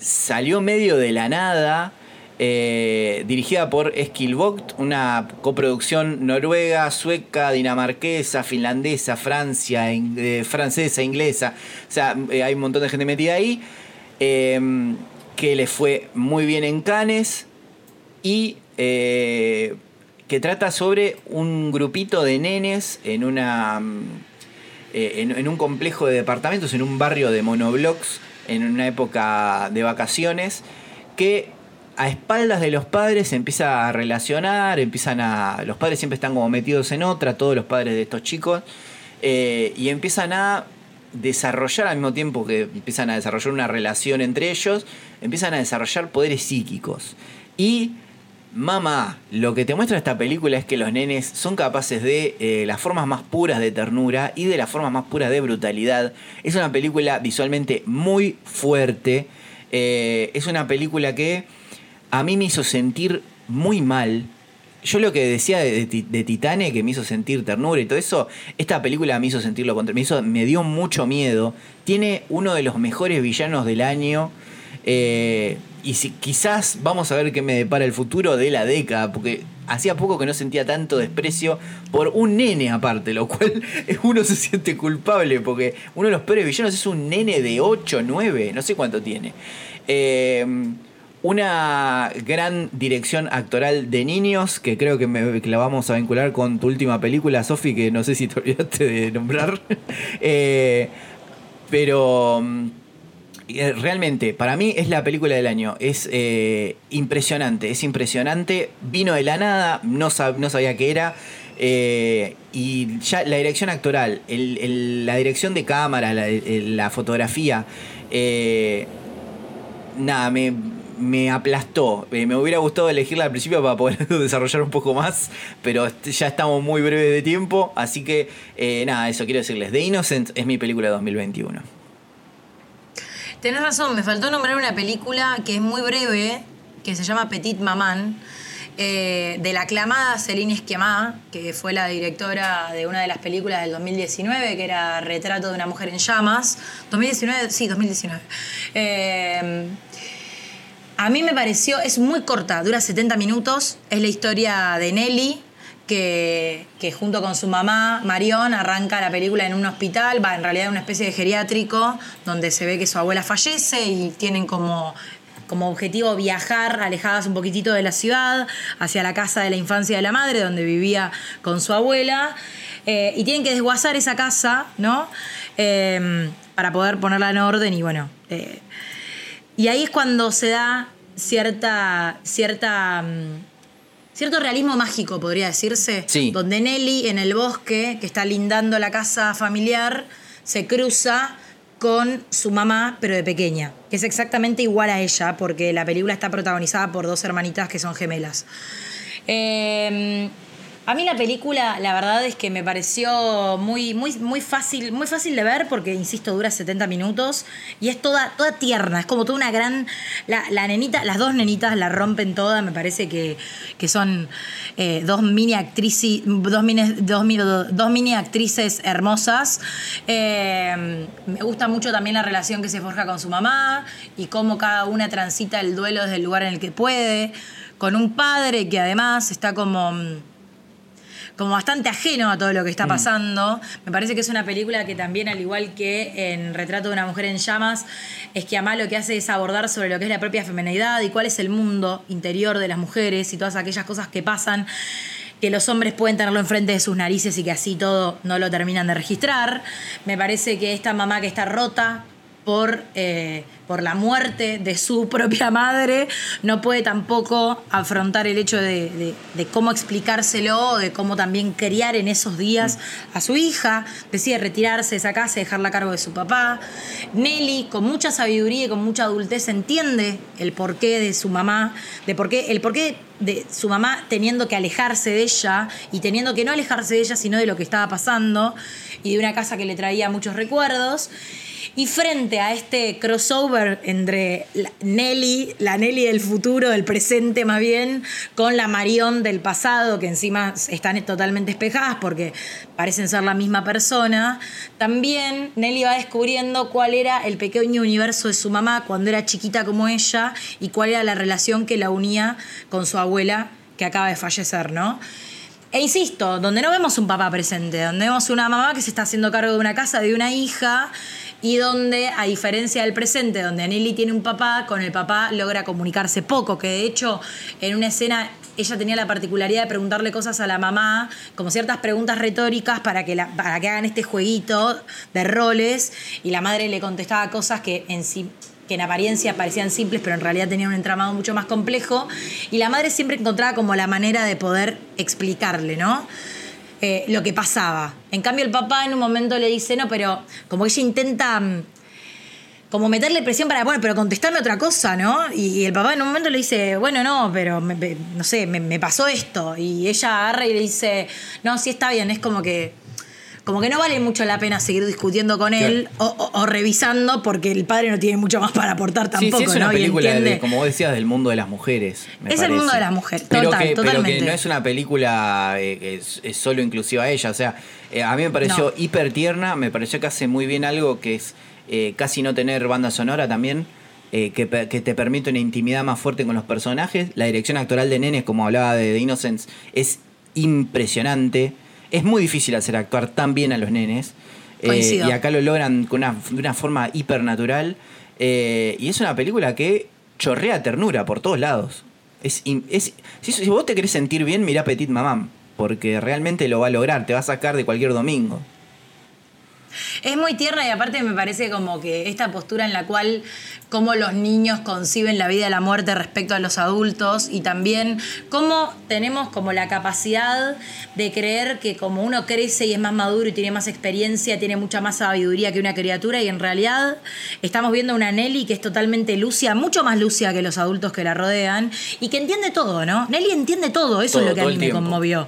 salió medio de la nada, eh, dirigida por Eskil Vogt, una coproducción noruega, sueca, dinamarquesa, finlandesa, Francia, eh, francesa, inglesa, o sea, hay un montón de gente metida ahí, que le fue muy bien en Cannes y que trata sobre un grupito de nenes en una mm, eh, en, un complejo de departamentos, en un barrio de monoblocks, en una época de vacaciones, que a espaldas de los padres se empieza a relacionar, empiezan a. Los padres siempre están como metidos en otra, todos los padres de estos chicos, eh, y empiezan a desarrollar al mismo tiempo que empiezan a desarrollar una relación entre ellos, empiezan a desarrollar poderes psíquicos. Y Mamá, lo que te muestra esta película es que los nenes son capaces de eh, las formas más puras de ternura y de las formas más puras de brutalidad. Es una película visualmente muy fuerte. Eh, es una película que a mí me hizo sentir muy mal. Yo lo que decía de, de, Titane, que me hizo sentir ternura y todo eso, esta película me hizo sentir lo contrario. Me, hizo, me dio mucho miedo. Tiene uno de los mejores villanos del año. Eh, y si quizás vamos a ver qué me depara el futuro de la década, porque hacía poco que no sentía tanto desprecio por un nene aparte, lo cual (laughs) uno se siente culpable, porque uno de los peores villanos es un nene de 8, 9, no sé cuánto tiene. Eh, una gran dirección actoral de niños, que creo que, la vamos a vincular con tu última película, Sofi, que no sé si te (laughs) olvidaste de nombrar. (laughs) Eh, pero mm, eh, realmente, para mí es la película del año. Es eh, impresionante, es impresionante. Vino de la nada, no, sabía qué era. Y ya la dirección actoral, la dirección de cámara, la, fotografía, nada, me, me aplastó. me hubiera gustado elegirla al principio para poder (laughs) desarrollar un poco más, pero ya estamos muy breves de tiempo, así que nada, eso quiero decirles. The Innocent es mi película de 2021. Tenés razón, me faltó nombrar una película que es muy breve, que se llama Petit Maman, eh, de la aclamada Celine Esquiamá, que fue la directora de una de las películas del 2019, que era Retrato de una mujer en llamas. 2019, sí, 2019. Eh, a mí me pareció, es muy corta, dura 70 minutos, es la historia de Nelly, que, junto con su mamá, Marion, arranca la película en un hospital, va en realidad en una especie de geriátrico, donde se ve que su abuela fallece y tienen como como objetivo viajar alejadas un poquitito de la ciudad, hacia la casa de la infancia de la madre, donde vivía con su abuela, eh, y tienen que desguazar esa casa, ¿no? Em, para poder ponerla en orden y bueno. Eh, y ahí es cuando se da cierta, cierta mm, cierto realismo mágico, podría decirse. Donde Nelly, en el bosque, que está lindando la casa familiar, se cruza con su mamá, pero de pequeña, que es exactamente igual a ella, porque la película está protagonizada por dos hermanitas que son gemelas. Eh, a mí la película, la verdad es que me pareció muy, muy, muy fácil, muy fácil de ver porque, insisto, dura 70 minutos y es toda, toda tierna, es como toda una gran. La, nenita, las dos nenitas la rompen toda, me parece que, son eh, dos mini actrices, dos mini, dos, mini actrices hermosas. Eh, me gusta mucho también la relación que se forja con su mamá y cómo cada una transita el duelo desde el lugar en el que puede, con un padre que además está como como bastante ajeno a todo lo que está mm. pasando. Me parece que es una película que también, al igual que en Retrato de una mujer en llamas, es que Amá lo que hace es abordar sobre lo que es la propia feminidad y cuál es el mundo interior de las mujeres y todas aquellas cosas que pasan que los hombres pueden tenerlo enfrente de sus narices y que así todo no lo terminan de registrar. Me parece que esta mamá que está rota, por, eh, por la muerte de su (laughs) propia madre, no puede tampoco afrontar el hecho de, cómo explicárselo, de cómo también criar en esos días a su hija, decide retirarse de esa casa y dejarla a cargo de su papá. Nelly, con mucha sabiduría y con mucha adultez, entiende el porqué de su mamá, de por qué, el porqué de su mamá teniendo que alejarse de ella y teniendo que no alejarse de ella, sino de lo que estaba pasando y de una casa que le traía muchos recuerdos. Y frente a este crossover entre Nelly, la Nelly del futuro, del presente más bien, con la Marion del pasado, que encima están totalmente espejadas porque parecen ser la misma persona, también Nelly va descubriendo cuál era el pequeño universo de su mamá cuando era chiquita como ella y cuál era la relación que la unía con su abuela que acaba de fallecer, ¿no? E insisto, donde no vemos un papá presente, donde vemos una mamá que se está haciendo cargo de una casa, de una hija, y donde, a diferencia del presente, donde Nelly tiene un papá, con el papá logra comunicarse poco, que de hecho en una escena ella tenía la particularidad de preguntarle cosas a la mamá, como ciertas preguntas retóricas para que, para que hagan este jueguito de roles, y la madre le contestaba cosas que en sí que en apariencia parecían simples, pero en realidad tenían un entramado mucho más complejo, y la madre siempre encontraba como la manera de poder explicarle, ¿no? Eh, lo que pasaba. En cambio, el papá en un momento le dice, no, pero como ella intenta mm, como meterle presión para, bueno, pero contestarme otra cosa, ¿no? Y, el papá en un momento le dice, bueno, no, pero no sé, me, pasó esto. Y ella agarra y le dice, no, sí está bien, es como que como que no vale mucho la pena seguir discutiendo con él o, revisando porque el padre no tiene mucho más para aportar tampoco. Sí, es una película, como vos decías, del mundo de las mujeres. es el mundo de las mujeres, pero total, que, totalmente. Pero que no es una película eh, es, solo inclusiva a ella. O sea, eh, a mí me pareció hiper tierna, me pareció que hace muy bien algo que es eh, casi no tener banda sonora también. que, que, te permite una intimidad más fuerte con los personajes. La dirección actoral de Nenes, como hablaba de The Innocence, es impresionante es muy difícil hacer actuar tan bien a los nenes. Eh, y acá lo logran con una, de una forma hipernatural. Eh, y es una película que chorrea ternura por todos lados. Es, es si, vos te querés sentir bien, mirá Petit Mamam. Porque realmente lo va a lograr, te va a sacar de cualquier domingo. Es muy tierna y aparte me parece como que esta postura en la cual cómo los niños conciben la vida y la muerte respecto a los adultos y también cómo tenemos como la capacidad de creer que como uno crece y es más maduro y tiene más experiencia, tiene mucha más sabiduría que una criatura y en realidad estamos viendo una Nelly que es totalmente lucia, mucho más lucia que los adultos que la rodean y que entiende todo, ¿no? Nelly entiende todo, eso es lo que a mí me conmovió.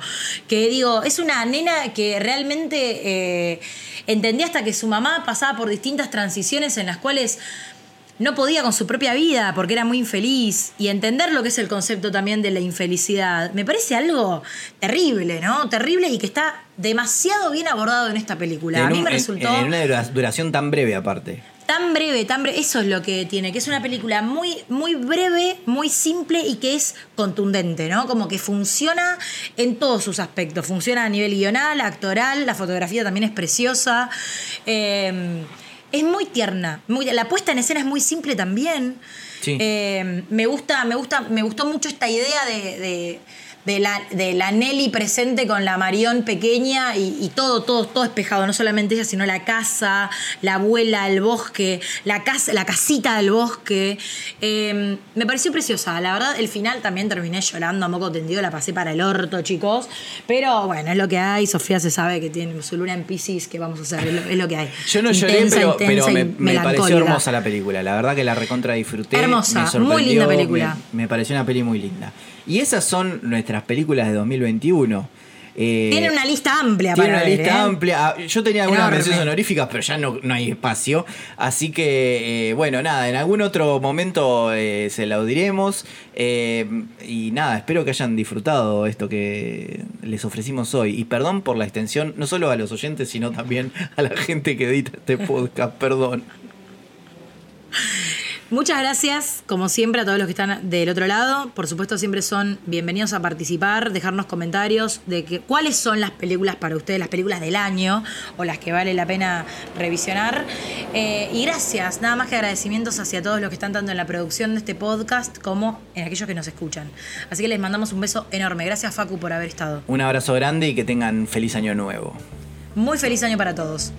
Que digo, es una nena que realmente eh, entendía hasta que su mamá pasaba por distintas transiciones en las cuales no podía con su propia vida porque era muy infeliz y entender lo que es el concepto también de la infelicidad me parece algo terrible, ¿no? Terrible y que está demasiado bien abordado en esta película. a mí me resultó... En, una duración tan breve aparte. Tan breve, tan breve, eso es lo que tiene, que es una película muy, muy breve, muy simple y que es contundente, ¿no? Como que funciona en todos sus aspectos. Funciona a nivel guional, actoral, la fotografía también es preciosa. Eh, es muy tierna. Muy, la puesta en escena es muy simple también. Eh, me gusta, me gusta, me gustó mucho esta idea de de la, de la Nelly presente con la Marión pequeña y, todo, todo, todo espejado, no solamente ella, sino la casa, la abuela, el bosque, la, casa, la casita del bosque. Em, me pareció preciosa, la verdad, el final también terminé llorando a moco tendido, la pasé para el orto, chicos, pero bueno, es lo que hay, Sofía se sabe que tiene su luna en Pisces, que vamos a hacer, es lo, que hay. Yo no lloré, pero, me, pareció hermosa la película, la verdad que la recontra disfruté. Hermosa, muy linda película. me pareció una peli muy linda. Y esas son nuestras películas de 2021. Eh, tiene una lista amplia tiene una lista ¿eh? amplia. Ah, yo tenía algunas menciones honoríficas, pero ya no, no hay espacio. Así que, eh, bueno, nada, en algún otro momento se la diremos. y nada, espero que hayan disfrutado esto que les ofrecimos hoy. Y perdón por la extensión, no solo a los oyentes, sino también a la gente que edita este podcast. (laughs) Perdón. Muchas gracias, como siempre, a todos los que están del otro lado. Por supuesto, siempre son bienvenidos a participar, dejarnos comentarios de que, cuáles son las películas para ustedes, las películas del año o las que vale la pena revisionar. Eh, y gracias, nada más que agradecimientos hacia todos los que están tanto en la producción de este podcast como en aquellos que nos escuchan. Así que les mandamos un beso enorme. Gracias, Facu, por haber estado. Un abrazo grande y que tengan feliz año nuevo. Muy feliz año para todos.